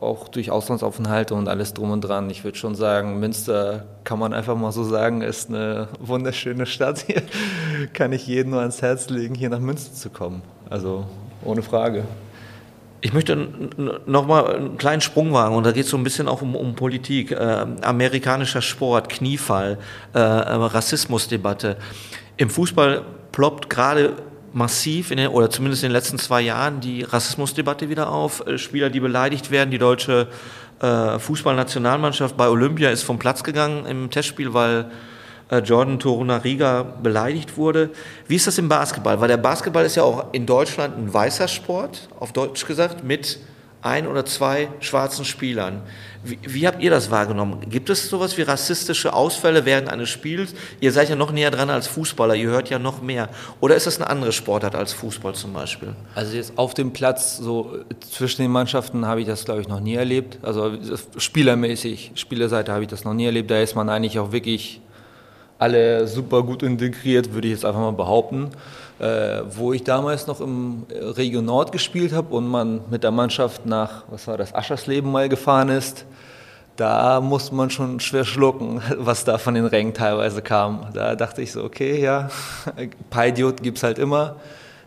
auch durch Auslandsaufenthalte und alles drum und dran. Ich würde schon sagen, Münster kann man einfach mal so sagen, ist eine wunderschöne Stadt. Hier kann ich jedem nur ans Herz legen, hier nach Münster zu kommen. Also ohne Frage. Ich möchte noch mal einen kleinen Sprung wagen und da geht es so ein bisschen auch um, um Politik, äh, amerikanischer Sport, Kniefall, äh, Rassismusdebatte. Im Fußball ploppt gerade massiv, in den, oder zumindest in den letzten zwei Jahren, die Rassismusdebatte wieder auf. Äh, Spieler, die beleidigt werden. Die deutsche äh, Fußballnationalmannschaft bei Olympia ist vom Platz gegangen im Testspiel, weil äh, Jordan Torunariga beleidigt wurde. Wie ist das im Basketball? Weil der Basketball ist ja auch in Deutschland ein weißer Sport, auf Deutsch gesagt, mit ein oder zwei schwarzen Spielern. Wie, wie, habt ihr das wahrgenommen? Gibt es sowas wie rassistische Ausfälle während eines Spiels? Ihr seid ja noch näher dran als Fußballer, ihr hört ja noch mehr. Oder ist das eine andere Sportart als Fußball zum Beispiel? Also jetzt auf dem Platz, so zwischen den Mannschaften habe ich das, glaube ich, noch nie erlebt. Also spielermäßig, Spielerseite habe ich das noch nie erlebt. Da ist man eigentlich auch wirklich alle super gut integriert, würde ich jetzt einfach mal behaupten. Äh, wo ich damals noch im Region Nord gespielt habe und man mit der Mannschaft nach, was war das, Aschersleben mal gefahren ist, da musste man schon schwer schlucken, [LAUGHS] was da von den Rängen teilweise kam. Da dachte ich so, okay, ja, [LAUGHS] Idioten gibt es halt immer.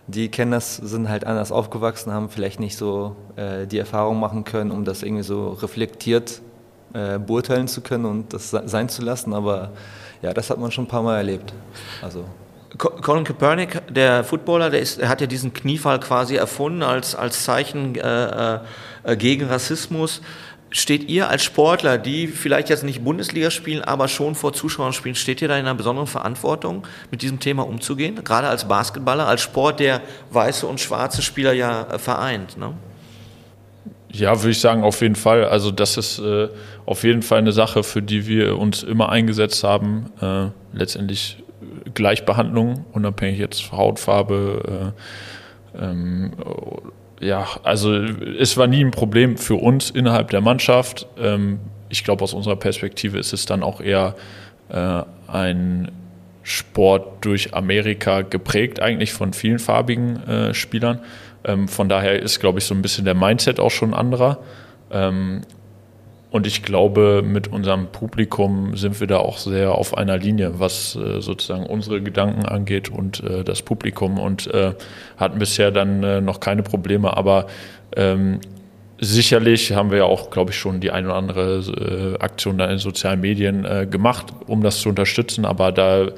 Die kennen das, sind halt anders aufgewachsen, haben vielleicht nicht so äh, die Erfahrung machen können, um das irgendwie so reflektiert äh, beurteilen zu können und das sein zu lassen. Aber ja, das hat man schon ein paar Mal erlebt. Also. Colin Kaepernick, der Footballer, der, ist, der hat ja diesen Kniefall quasi erfunden als, als Zeichen äh, äh, gegen Rassismus. Steht ihr als Sportler, die vielleicht jetzt nicht Bundesliga spielen, aber schon vor Zuschauern spielen, steht ihr da in einer besonderen Verantwortung, mit diesem Thema umzugehen? Gerade als Basketballer, als Sport, der weiße und schwarze Spieler ja äh, vereint. Ne? Ja, würde ich sagen, auf jeden Fall. Also das ist äh, auf jeden Fall eine Sache, für die wir uns immer eingesetzt haben. Äh, letztendlich Gleichbehandlung, unabhängig jetzt Hautfarbe. Äh, ähm, ja, also es war nie ein Problem für uns innerhalb der Mannschaft. Ähm, ich glaube, aus unserer Perspektive ist es dann auch eher äh, ein Sport durch Amerika geprägt, eigentlich von vielen farbigen äh, Spielern. Ähm, von daher ist, glaube ich, so ein bisschen der Mindset auch schon anderer. Ähm, und ich glaube, mit unserem Publikum sind wir da auch sehr auf einer Linie, was äh, sozusagen unsere Gedanken angeht und äh, das Publikum und äh, hatten bisher dann äh, noch keine Probleme. Aber ähm, sicherlich haben wir ja auch, glaube ich, schon die ein oder andere äh, Aktion da in sozialen Medien äh, gemacht, um das zu unterstützen. Aber da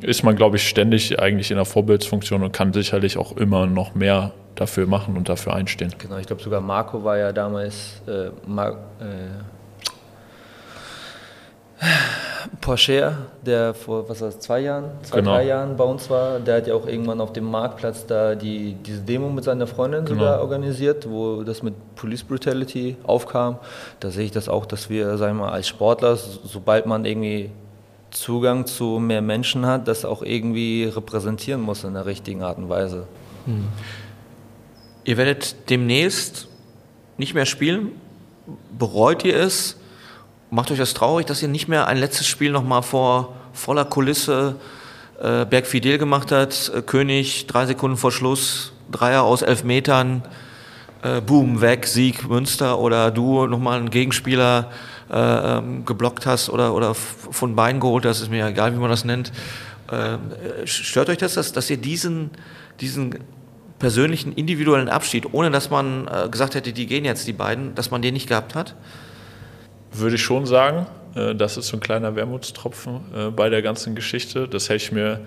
ist man, glaube ich, ständig eigentlich in der Vorbildsfunktion und kann sicherlich auch immer noch mehr dafür machen und dafür einstehen. Genau, ich glaube sogar Marco war ja damals, äh, Mar äh, Porsche, der vor was war das, zwei Jahren, zwei, Genau. drei Jahren bei uns war, der hat ja auch irgendwann auf dem Marktplatz da die, diese Demo mit seiner Freundin Genau. sogar organisiert, wo das mit Police Brutality aufkam. Da sehe ich das auch, dass wir, sagen wir mal, als Sportler, so- sobald man irgendwie Zugang zu mehr Menschen hat, das auch irgendwie repräsentieren muss in der richtigen Art und Weise. Ihr werdet demnächst nicht mehr spielen. Bereut ihr es? Macht euch das traurig, dass ihr nicht mehr ein letztes Spiel nochmal vor voller Kulisse äh, Berg Fidel gemacht hat? Äh, König, drei Sekunden vor Schluss, Dreier aus elf Metern, äh, Boom, weg, Sieg, Münster oder du nochmal einen Gegenspieler äh, ähm, geblockt hast oder, oder von Bein geholt hast, ist mir egal, wie man das nennt. Ähm, äh, stört euch das, dass, dass ihr diesen, diesen persönlichen, individuellen Abschied, ohne dass man äh, gesagt hätte, die gehen jetzt, die beiden, dass man den nicht gehabt hat? Würde ich schon sagen. Äh, Das ist so ein kleiner Wermutstropfen äh, bei der ganzen Geschichte. Das hätte ich mir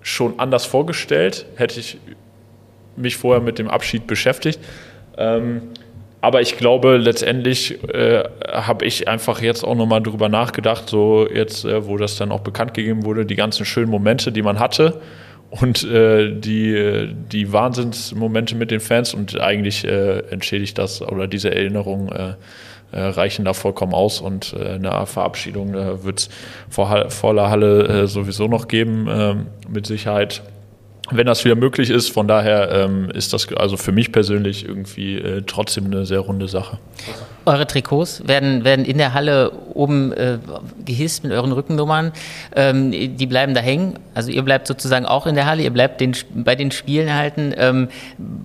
schon anders vorgestellt, hätte ich mich vorher mit dem Abschied beschäftigt. Ähm, aber ich glaube, letztendlich äh, habe ich einfach jetzt auch nochmal drüber nachgedacht, so jetzt, äh, wo das dann auch bekannt gegeben wurde, die ganzen schönen Momente, die man hatte und äh, die, die Wahnsinnsmomente mit den Fans und eigentlich äh, entschädigt das oder diese Erinnerungen äh, äh, reichen da vollkommen aus und äh, eine Verabschiedung äh, wird es vor voller Halle äh, sowieso noch geben, ähm, mit Sicherheit wenn das wieder möglich ist. Von daher ähm, ist das also für mich persönlich irgendwie äh, trotzdem eine sehr runde Sache. Eure Trikots werden, werden in der Halle oben äh, gehisst mit euren Rückennummern. Ähm, die bleiben da hängen. Also ihr bleibt sozusagen auch in der Halle, ihr bleibt den, bei den Spielen halten. Ähm,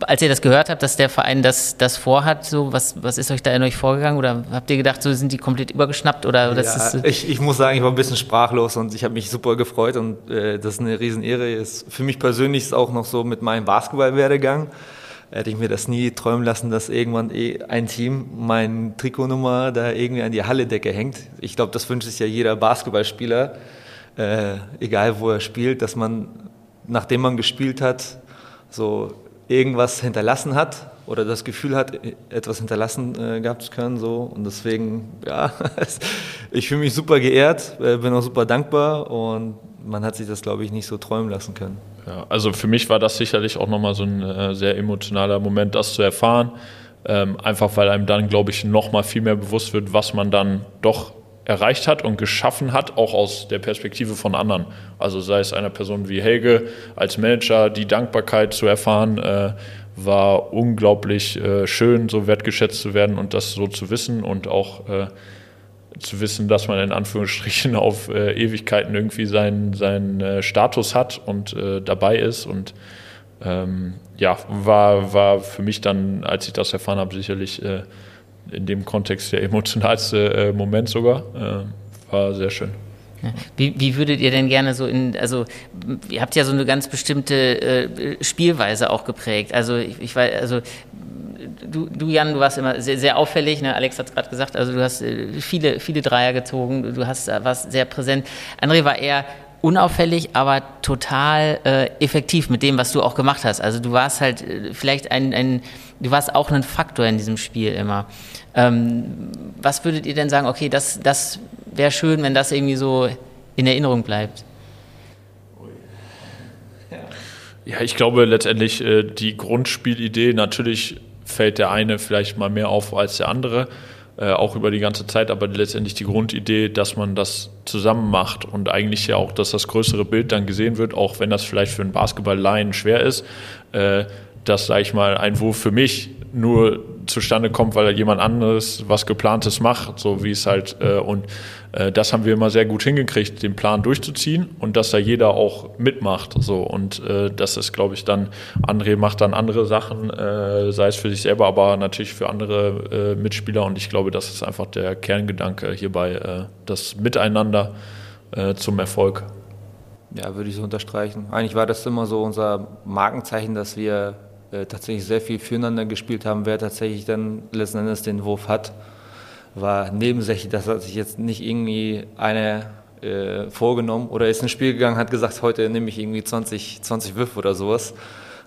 als ihr das gehört habt, dass der Verein das, das vorhat, so was, was ist euch da in euch vorgegangen? Oder habt ihr gedacht, so sind die komplett übergeschnappt? Oder das ja, ist, äh, ich, ich muss sagen, ich war ein bisschen sprachlos und ich habe mich super gefreut und äh, das ist eine Riesenehre. Ist für mich persönlich ist auch noch so mit meinem Basketballwerdegang. Hätte ich mir das nie träumen lassen, dass irgendwann eh ein Team mein Trikotnummer da irgendwie an die Halledecke hängt. Ich glaube, das wünscht sich ja jeder Basketballspieler, äh, egal wo er spielt, dass man, nachdem man gespielt hat, so irgendwas hinterlassen hat oder das Gefühl hat, etwas hinterlassen äh, gehabt zu können. So. Und deswegen, [LAUGHS] ja, ich fühle mich super geehrt, äh, bin auch super dankbar und man hat sich das, glaube ich, nicht so träumen lassen können. Ja, also für mich war das sicherlich auch nochmal so ein äh, sehr emotionaler Moment, das zu erfahren. Ähm, einfach weil einem dann, glaube ich, nochmal viel mehr bewusst wird, was man dann doch erreicht hat und geschaffen hat, auch aus der Perspektive von anderen. Also sei es einer Person wie Helge als Manager, die Dankbarkeit zu erfahren, äh, war unglaublich äh, schön, so wertgeschätzt zu werden und das so zu wissen und auch äh, zu wissen, dass man in Anführungsstrichen auf äh, Ewigkeiten irgendwie seinen, seinen äh, Status hat und äh, dabei ist. Und ähm, ja, war, war für mich dann, als ich das erfahren habe, sicherlich äh, in dem Kontext der emotionalste äh, Moment sogar. Äh, war sehr schön. Wie, wie würdet ihr denn gerne so in, also ihr habt ja so eine ganz bestimmte äh, Spielweise auch geprägt. Also ich, ich weiß, also du, du Jan, du warst immer sehr, sehr auffällig, ne? Alex hat es gerade gesagt, also du hast äh, viele, viele Dreier gezogen, du hast, äh, warst sehr präsent. André war eher unauffällig, aber total äh, effektiv mit dem, was du auch gemacht hast. Also du warst halt äh, vielleicht ein, ein, du warst auch ein Faktor in diesem Spiel immer. Ähm, was würdet ihr denn sagen, okay, das, das wäre schön, wenn das irgendwie so in Erinnerung bleibt? Ja, ich glaube letztendlich äh, die Grundspielidee, natürlich fällt der eine vielleicht mal mehr auf als der andere, äh, auch über die ganze Zeit, aber letztendlich die Grundidee, dass man das zusammen macht und eigentlich ja auch, dass das größere Bild dann gesehen wird, auch wenn das vielleicht für einen Basketball-Laien schwer ist, äh, dass, sage ich mal, ein Wurf für mich nur zustande kommt, weil jemand anderes was Geplantes macht, so wie es halt, äh, und das haben wir immer sehr gut hingekriegt, den Plan durchzuziehen und dass da jeder auch mitmacht, so, und äh, das ist, glaube ich, dann, André macht dann andere Sachen, äh, sei es für sich selber, aber natürlich für andere äh, Mitspieler und ich glaube, das ist einfach der Kerngedanke hierbei, äh, das Miteinander äh, zum Erfolg. Ja, würde ich so unterstreichen. Eigentlich war das immer so unser Markenzeichen, dass wir äh, tatsächlich sehr viel füreinander gespielt haben, wer tatsächlich dann letzten Endes den Wurf hat. War nebensächlich, dass hat sich jetzt nicht irgendwie einer äh, vorgenommen oder ist ins Spiel gegangen, hat gesagt, heute nehme ich irgendwie 20, 20 Würfe oder sowas,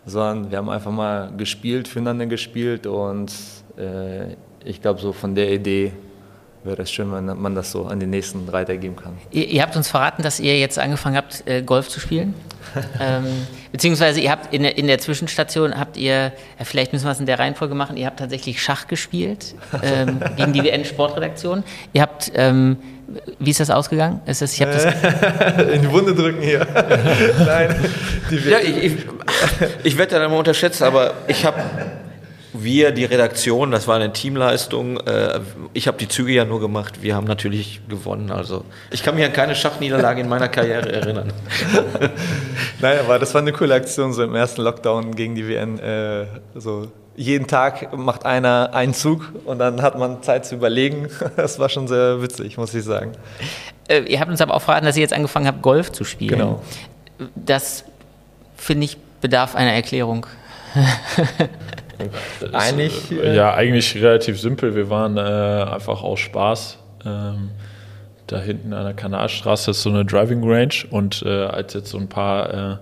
sondern wir haben einfach mal gespielt, füreinander gespielt und äh, ich glaube, so von der Idee wäre das schön, wenn man das so an den nächsten Reiter geben kann. Ihr, ihr habt uns verraten, dass ihr jetzt angefangen habt, äh, Golf zu spielen. [LAUGHS] ähm, beziehungsweise ihr habt in der, in der Zwischenstation habt ihr, ja, vielleicht müssen wir es in der Reihenfolge machen, ihr habt tatsächlich Schach gespielt ähm, [LAUGHS] gegen die WN-Sportredaktion. Ihr habt, ähm, wie ist das ausgegangen? Ist das, ich das [LAUGHS] in die Wunde drücken hier. Nein. ja, ich, ich, ich werde da immer unterschätzt, aber ich habe wir, die Redaktion, das war eine Teamleistung. Äh, ich habe die Züge ja nur gemacht. Wir haben natürlich gewonnen. Also ich kann mich an keine Schachniederlage in meiner Karriere erinnern. [LAUGHS] Nein, aber das war eine coole Aktion so im ersten Lockdown gegen die WN. Äh, so jeden Tag macht einer einen Zug und dann hat man Zeit zu überlegen. [LAUGHS] Das war schon sehr witzig, muss ich sagen. Äh, ihr habt uns aber auch verraten, dass ihr jetzt angefangen habt, Golf zu spielen. Genau. Das finde ich bedarf einer Erklärung. [LAUGHS] eigentlich. Äh, ja, eigentlich relativ simpel. Wir waren äh, einfach aus Spaß. Ähm, da hinten an der Kanalstraße ist so eine Driving Range und äh, als jetzt so ein paar äh,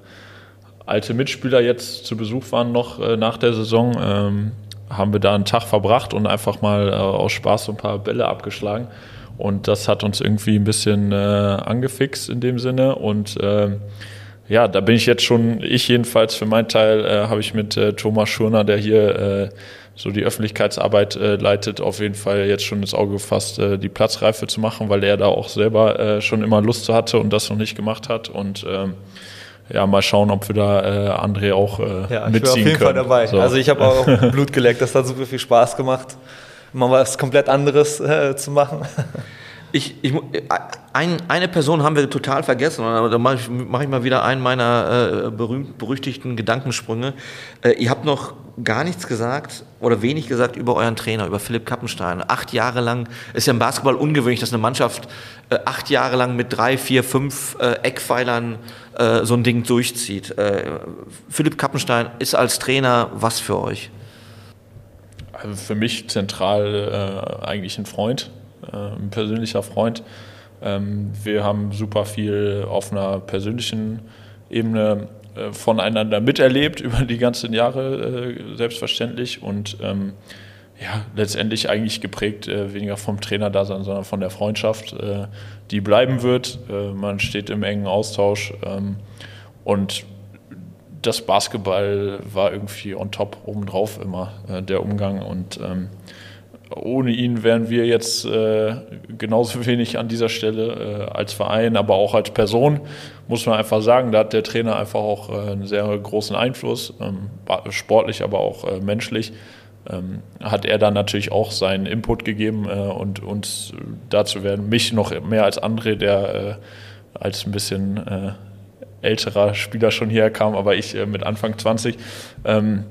alte Mitspieler jetzt zu Besuch waren noch äh, nach der Saison, ähm, haben wir da einen Tag verbracht und einfach mal äh, aus Spaß so ein paar Bälle abgeschlagen. Und das hat uns irgendwie ein bisschen angefixt in dem Sinne und ähm, ja, da bin ich jetzt schon, ich jedenfalls für meinen Teil, äh, habe ich mit äh, Thomas Schurner, der hier äh, so die Öffentlichkeitsarbeit äh, leitet, auf jeden Fall jetzt schon ins Auge gefasst, äh, die Platzreife zu machen, weil er da auch selber äh, schon immer Lust hatte und das noch nicht gemacht hat. Und ähm, ja, mal schauen, ob wir da äh, André auch äh, ja, mitziehen können. Ich bin auf jeden können. Fall dabei. So. Also ich habe auch [LAUGHS] Blut geleckt, das hat super viel Spaß gemacht, mal was komplett anderes äh, zu machen. Ich, ich, ein, eine Person haben wir total vergessen, da mache ich, mach ich mal wieder einen meiner äh, berühmt berüchtigten Gedankensprünge. Äh, ihr habt noch gar nichts gesagt oder wenig gesagt über euren Trainer, über Philipp Kappenstein. Acht Jahre lang, ist ja im Basketball ungewöhnlich, dass eine Mannschaft äh, acht Jahre lang mit drei, vier, fünf äh, Eckpfeilern äh, so ein Ding durchzieht. Äh, Philipp Kappenstein ist als Trainer was für euch? Also für mich zentral eigentlich ein Freund ein persönlicher Freund. Ähm, wir haben super viel auf einer persönlichen Ebene äh, voneinander miterlebt [LAUGHS] über die ganzen Jahre, äh, selbstverständlich. Und ähm, ja, letztendlich eigentlich geprägt weniger vom Trainerdasein, sondern von der Freundschaft, die bleiben wird. man steht im engen Austausch. Ähm, und das Basketball war irgendwie on top obendrauf immer, der Umgang. Und ohne ihn wären wir jetzt äh, genauso [LAUGHS] wenig an dieser Stelle äh, als Verein, aber auch als Person, muss man einfach sagen. Da hat der Trainer einfach auch äh, einen sehr großen Einfluss, ähm, sportlich, aber auch äh, menschlich. Ähm, hat er dann natürlich auch seinen Input gegeben äh, und uns dazu werden, mich noch mehr als André, der äh, als ein bisschen älterer Spieler schon hierher kam, aber ich mit Anfang 20. Ähm,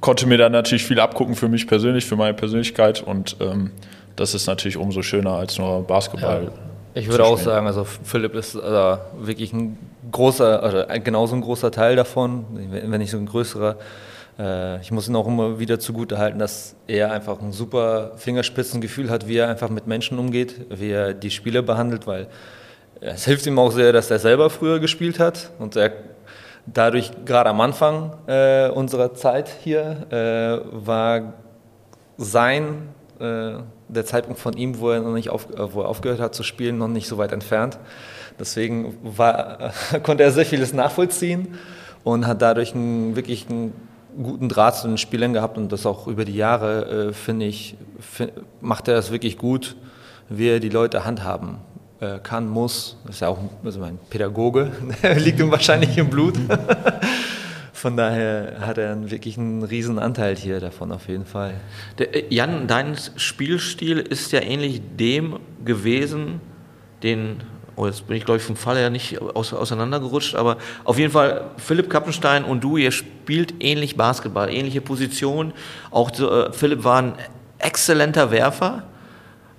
konnte mir da natürlich viel abgucken für mich persönlich, für meine Persönlichkeit und ähm, das ist natürlich umso schöner als nur Basketball. Ja. Ich würde auch sagen, also Philipp ist also wirklich ein großer, also genauso ein großer Teil davon, wenn nicht so ein größerer. Äh, ich muss ihn auch immer wieder zugute halten, dass er einfach ein super Fingerspitzengefühl hat, wie er einfach mit Menschen umgeht, wie er die Spieler behandelt, weil es hilft ihm auch sehr, dass er selber früher gespielt hat und er dadurch, gerade am Anfang äh, unserer Zeit hier, äh, war sein, äh, der Zeitpunkt von ihm, wo er, noch nicht auf, äh, wo er aufgehört hat zu spielen, noch nicht so weit entfernt. Deswegen war, [LAUGHS] konnte er sehr vieles nachvollziehen und hat dadurch einen, wirklich einen guten Draht zu den Spielern gehabt und das auch über die Jahre, äh, finde ich, find, macht er das wirklich gut, wie er die Leute handhaben kann, muss. Ist ja auch also ein Pädagoge, [LAUGHS] liegt ihm wahrscheinlich im Blut. [LAUGHS] Von daher hat er wirklich einen riesen Anteil hier davon auf jeden Fall. Der, äh, Jan, dein Spielstil ist ja ähnlich dem gewesen, den, oh jetzt bin ich glaube ich vom Fall her nicht auseinandergerutscht, aber auf jeden Fall Philipp Kappenstein und du, ihr spielt ähnlich Basketball, ähnliche Position. Auch äh, Philipp war ein exzellenter Werfer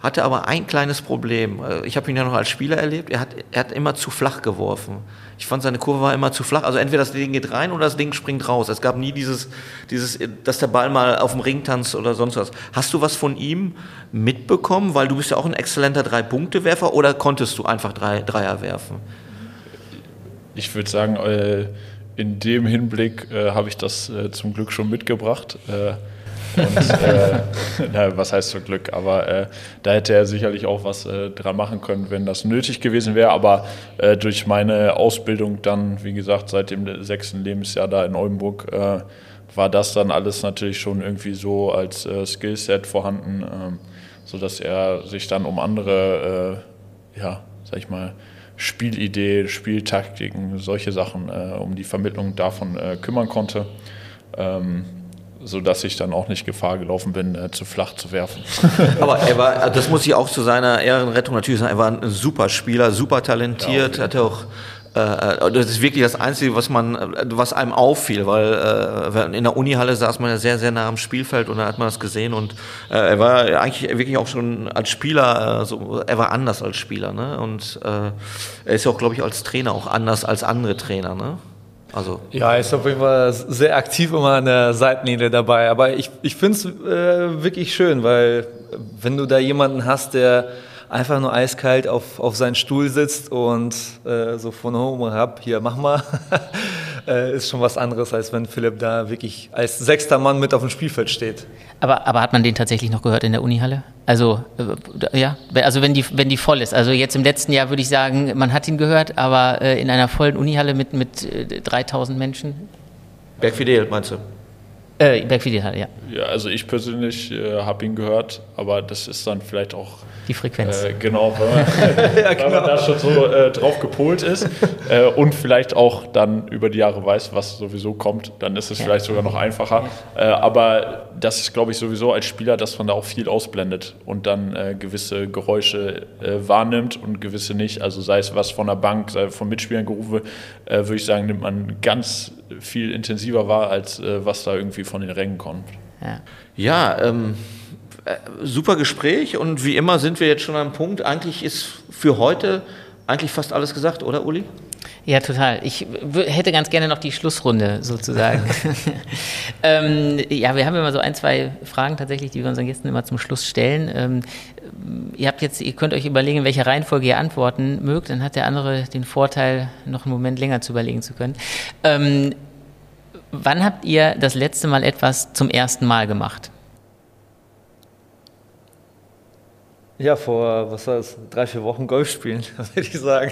hatte aber ein kleines Problem. Äh, ich habe ihn ja noch als Spieler erlebt. Er hat, er hat immer zu flach geworfen. Ich fand, seine Kurve war immer zu flach. Also entweder das Ding geht rein oder das Ding springt raus. Es gab nie dieses, dieses, dass der Ball mal auf dem Ring tanzt oder sonst was. Hast du was von ihm mitbekommen? Weil du bist ja auch ein exzellenter Drei-Punkte-Werfer oder konntest du einfach drei, Dreier werfen? Ich würde sagen, äh, in dem Hinblick äh, habe ich das zum Glück schon mitgebracht Und, äh, na, was heißt zum Glück? Aber äh, da hätte er sicherlich auch was äh, dran machen können, wenn das nötig gewesen wäre. Aber äh, durch meine Ausbildung dann, wie gesagt, seit dem sechsten Lebensjahr da in Oldenburg, äh, war das dann alles natürlich schon irgendwie so als äh, Skillset vorhanden, ähm, sodass er sich dann um andere, ja, sag ich mal, Spielidee, Spieltaktiken, solche Sachen, um die Vermittlung davon kümmern konnte. Ähm, sodass ich dann auch nicht Gefahr gelaufen bin, äh, zu flach zu werfen. [LAUGHS] Aber er war, das muss ich auch zu seiner Ehrenrettung natürlich sagen, er war ein super Spieler, super talentiert, ja, hat auch äh, das ist wirklich das Einzige, was man, was einem auffiel, weil äh, in der Unihalle saß man ja sehr, sehr nah am Spielfeld und da hat man das gesehen und äh, er war eigentlich wirklich auch schon als Spieler, äh, so, er war anders als Spieler, ne? Und äh, er ist ja auch, glaube ich, als Trainer auch anders als andere Trainer, ne? Also ja, ist auf jeden Fall sehr aktiv immer an der Seitenlinie dabei. Aber ich, ich finde es äh, wirklich schön, weil wenn du da jemanden hast, der einfach nur eiskalt auf, auf seinen Stuhl sitzt und äh, so von oben herab, hier mach mal, [LAUGHS] äh, ist schon was anderes, als wenn Philipp da wirklich als sechster Mann mit auf dem Spielfeld steht. Aber, aber hat man den tatsächlich noch gehört in der Unihalle? Also, äh, ja, also wenn die, wenn die voll ist. Also jetzt im letzten Jahr würde ich sagen, man hat ihn gehört, aber äh, in einer vollen Unihalle mit, mit 3000 äh, Menschen? Bergfidel, meinst du? Äh, Bergfidel hat, ja. Ja, also ich persönlich äh, habe ihn gehört, aber das ist dann vielleicht auch die Frequenz. Äh, genau, weil man, [LAUGHS] [LAUGHS] ja, genau. weil man, da schon so äh, drauf gepolt ist äh, und vielleicht auch dann über die Jahre weiß, was sowieso kommt, dann ist es ja. vielleicht sogar noch einfacher. Äh, aber das ist, glaube ich, sowieso als Spieler, dass man da auch viel ausblendet und dann äh, gewisse Geräusche wahrnimmt und gewisse nicht. Also sei es was von der Bank, sei es von Mitspielern gerufen, würde ich sagen, nimmt man ganz viel intensiver wahr, als was da irgendwie von den Rängen kommt. Ja, ja ähm äh, super Gespräch und wie immer sind wir jetzt schon am Punkt. Eigentlich ist für heute eigentlich fast alles gesagt, oder Uli? Ja, total. Ich hätte ganz gerne noch die Schlussrunde sozusagen. [LAUGHS] ähm, ja, wir haben immer so ein, zwei Fragen tatsächlich, die wir unseren Gästen immer zum Schluss stellen. Ähm, ihr habt jetzt, ihr könnt euch überlegen, in welcher Reihenfolge ihr antworten mögt, dann hat der andere den Vorteil, noch einen Moment länger zu überlegen zu können. Ähm, wann habt ihr das letzte Mal etwas zum ersten Mal gemacht? Ja, vor, was war das, drei, vier Wochen Golf spielen, [LAUGHS] würde ich sagen.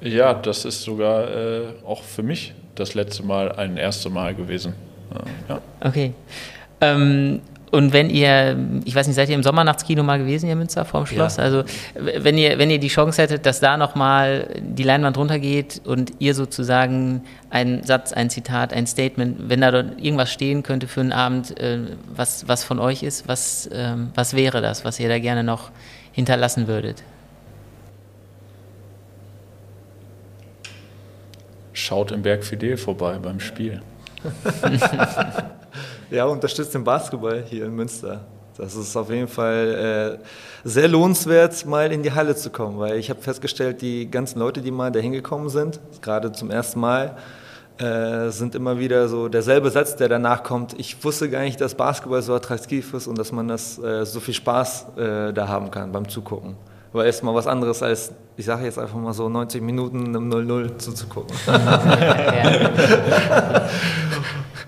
Ja, das ist sogar äh, auch für mich das letzte Mal ein erstes Mal gewesen. Äh, ja. Okay. Ähm, und wenn ihr, ich weiß nicht, seid ihr im Sommernachtskino mal gewesen hier in Münster vorm Schloss? Ja. Also wenn ihr, wenn ihr die Chance hättet, dass da nochmal die Leinwand runtergeht und ihr sozusagen einen Satz, ein Zitat, ein Statement, wenn da dort irgendwas stehen könnte für einen Abend, äh, was, was von euch ist, was, ähm, was wäre das, was ihr da gerne noch hinterlassen würdet? Schaut im Berg Fidel vorbei beim Spiel. [LAUGHS] ja, unterstützt den Basketball hier in Münster. Das ist auf jeden Fall äh, sehr lohnenswert, mal in die Halle zu kommen, weil ich habe festgestellt, die ganzen Leute, die mal da hingekommen sind, gerade zum ersten Mal, äh, sind immer wieder so derselbe Satz, der danach kommt. Ich wusste gar nicht, dass Basketball so attraktiv ist und dass man das äh, so viel Spaß äh, da haben kann beim Zugucken. War erstmal was anderes als, ich sage jetzt einfach mal so 90 Minuten im 0-0 zuzugucken. [LAUGHS]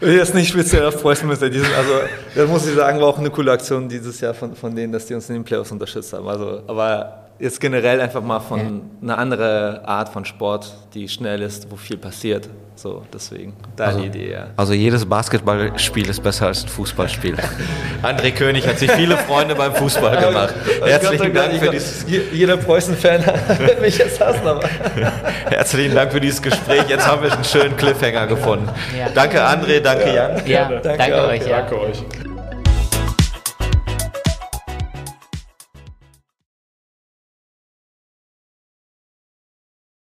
Jetzt nicht speziell auf Preußen Münster. Also, das muss ich sagen, war auch eine coole Aktion dieses Jahr von, von denen, dass die uns in den Playoffs unterstützt haben. Also, aber jetzt generell einfach mal von ja. einer anderen Art von Sport, die schnell ist, wo viel passiert. So, deswegen, deine also, Idee, ja. Also jedes Basketballspiel ist besser als ein Fußballspiel. [LAUGHS] André König hat sich viele Freunde beim Fußball gemacht. Herzlichen Dank für dieses... Jeder Preußen-Fan [LAUGHS] wird mich jetzt hassen, aber... [LAUGHS] Herzlichen Dank für dieses Gespräch. Jetzt haben wir einen schönen Cliffhanger gefunden. Ja. Danke André, danke Jan. Ja, danke, danke euch. Ja. Danke euch.